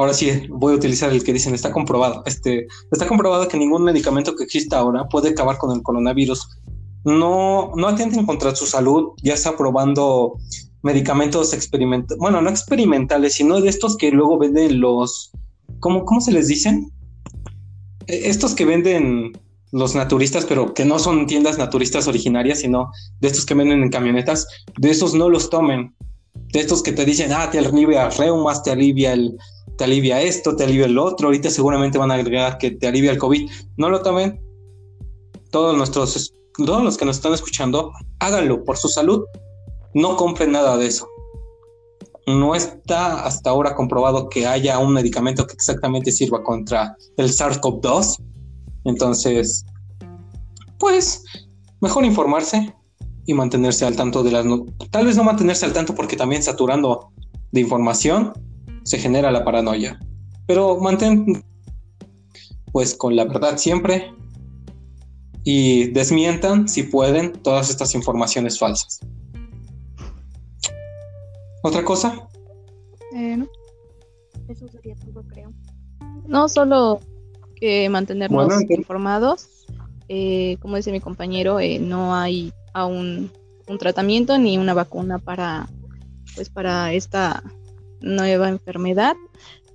ahora sí voy a utilizar el que dicen, está comprobado. Este, está comprobado que ningún medicamento que exista ahora puede acabar con el coronavirus no, no atenten contra su salud, ya está probando medicamentos experimentales, bueno, no experimentales, sino de estos que luego venden los, ¿cómo, cómo se les dicen? E, estos que venden los naturistas, pero que no son tiendas naturistas originarias, sino de estos que venden en camionetas, de esos no los tomen. De estos que te dicen, ah, te alivia reumas, te alivia el, te alivia esto, te alivia el otro, ahorita seguramente van a agregar que te alivia el COVID. No lo tomen. Todos nuestros todos los que nos están escuchando, háganlo por su salud. No compren nada de eso. No está hasta ahora comprobado que haya un medicamento que exactamente sirva contra el SARS-CoV-2. Entonces, pues, mejor informarse y mantenerse al tanto de las... Tal vez no mantenerse al tanto porque también saturando de información se genera la paranoia. Pero mantén pues con la verdad siempre y desmientan, si pueden, todas estas informaciones falsas. ¿Otra cosa? Eh, no. Eso sería todo, creo. No solo que mantenernos informados. Eh, como dice mi compañero, eh, no hay aún un tratamiento ni una vacuna para, pues, para esta nueva enfermedad.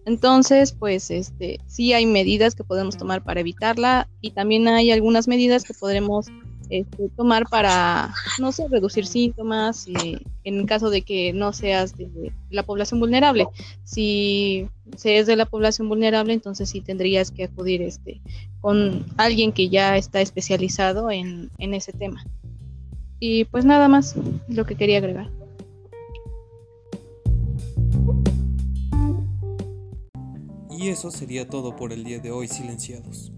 Entonces, pues este, sí hay medidas que podemos tomar para evitarla y también hay algunas medidas que podremos este, tomar para, no sé, reducir síntomas eh, en caso de que no seas de la población vulnerable. Si seas de la población vulnerable, entonces sí tendrías que acudir este, con alguien que ya está especializado en, en ese tema. Y pues nada más, lo que quería agregar. Y eso sería todo por el día de hoy, silenciados.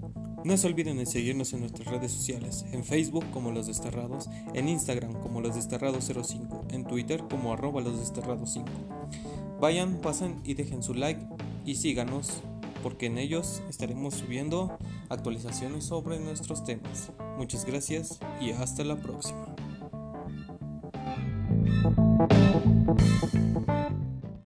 No se olviden de seguirnos en nuestras redes sociales, en Facebook como Los Desterrados, en Instagram como Los Desterrados 05, en Twitter como arroba Los Desterrados 5. Vayan, pasen y dejen su like y síganos, porque en ellos estaremos subiendo actualizaciones sobre nuestros temas. Muchas gracias y hasta la próxima.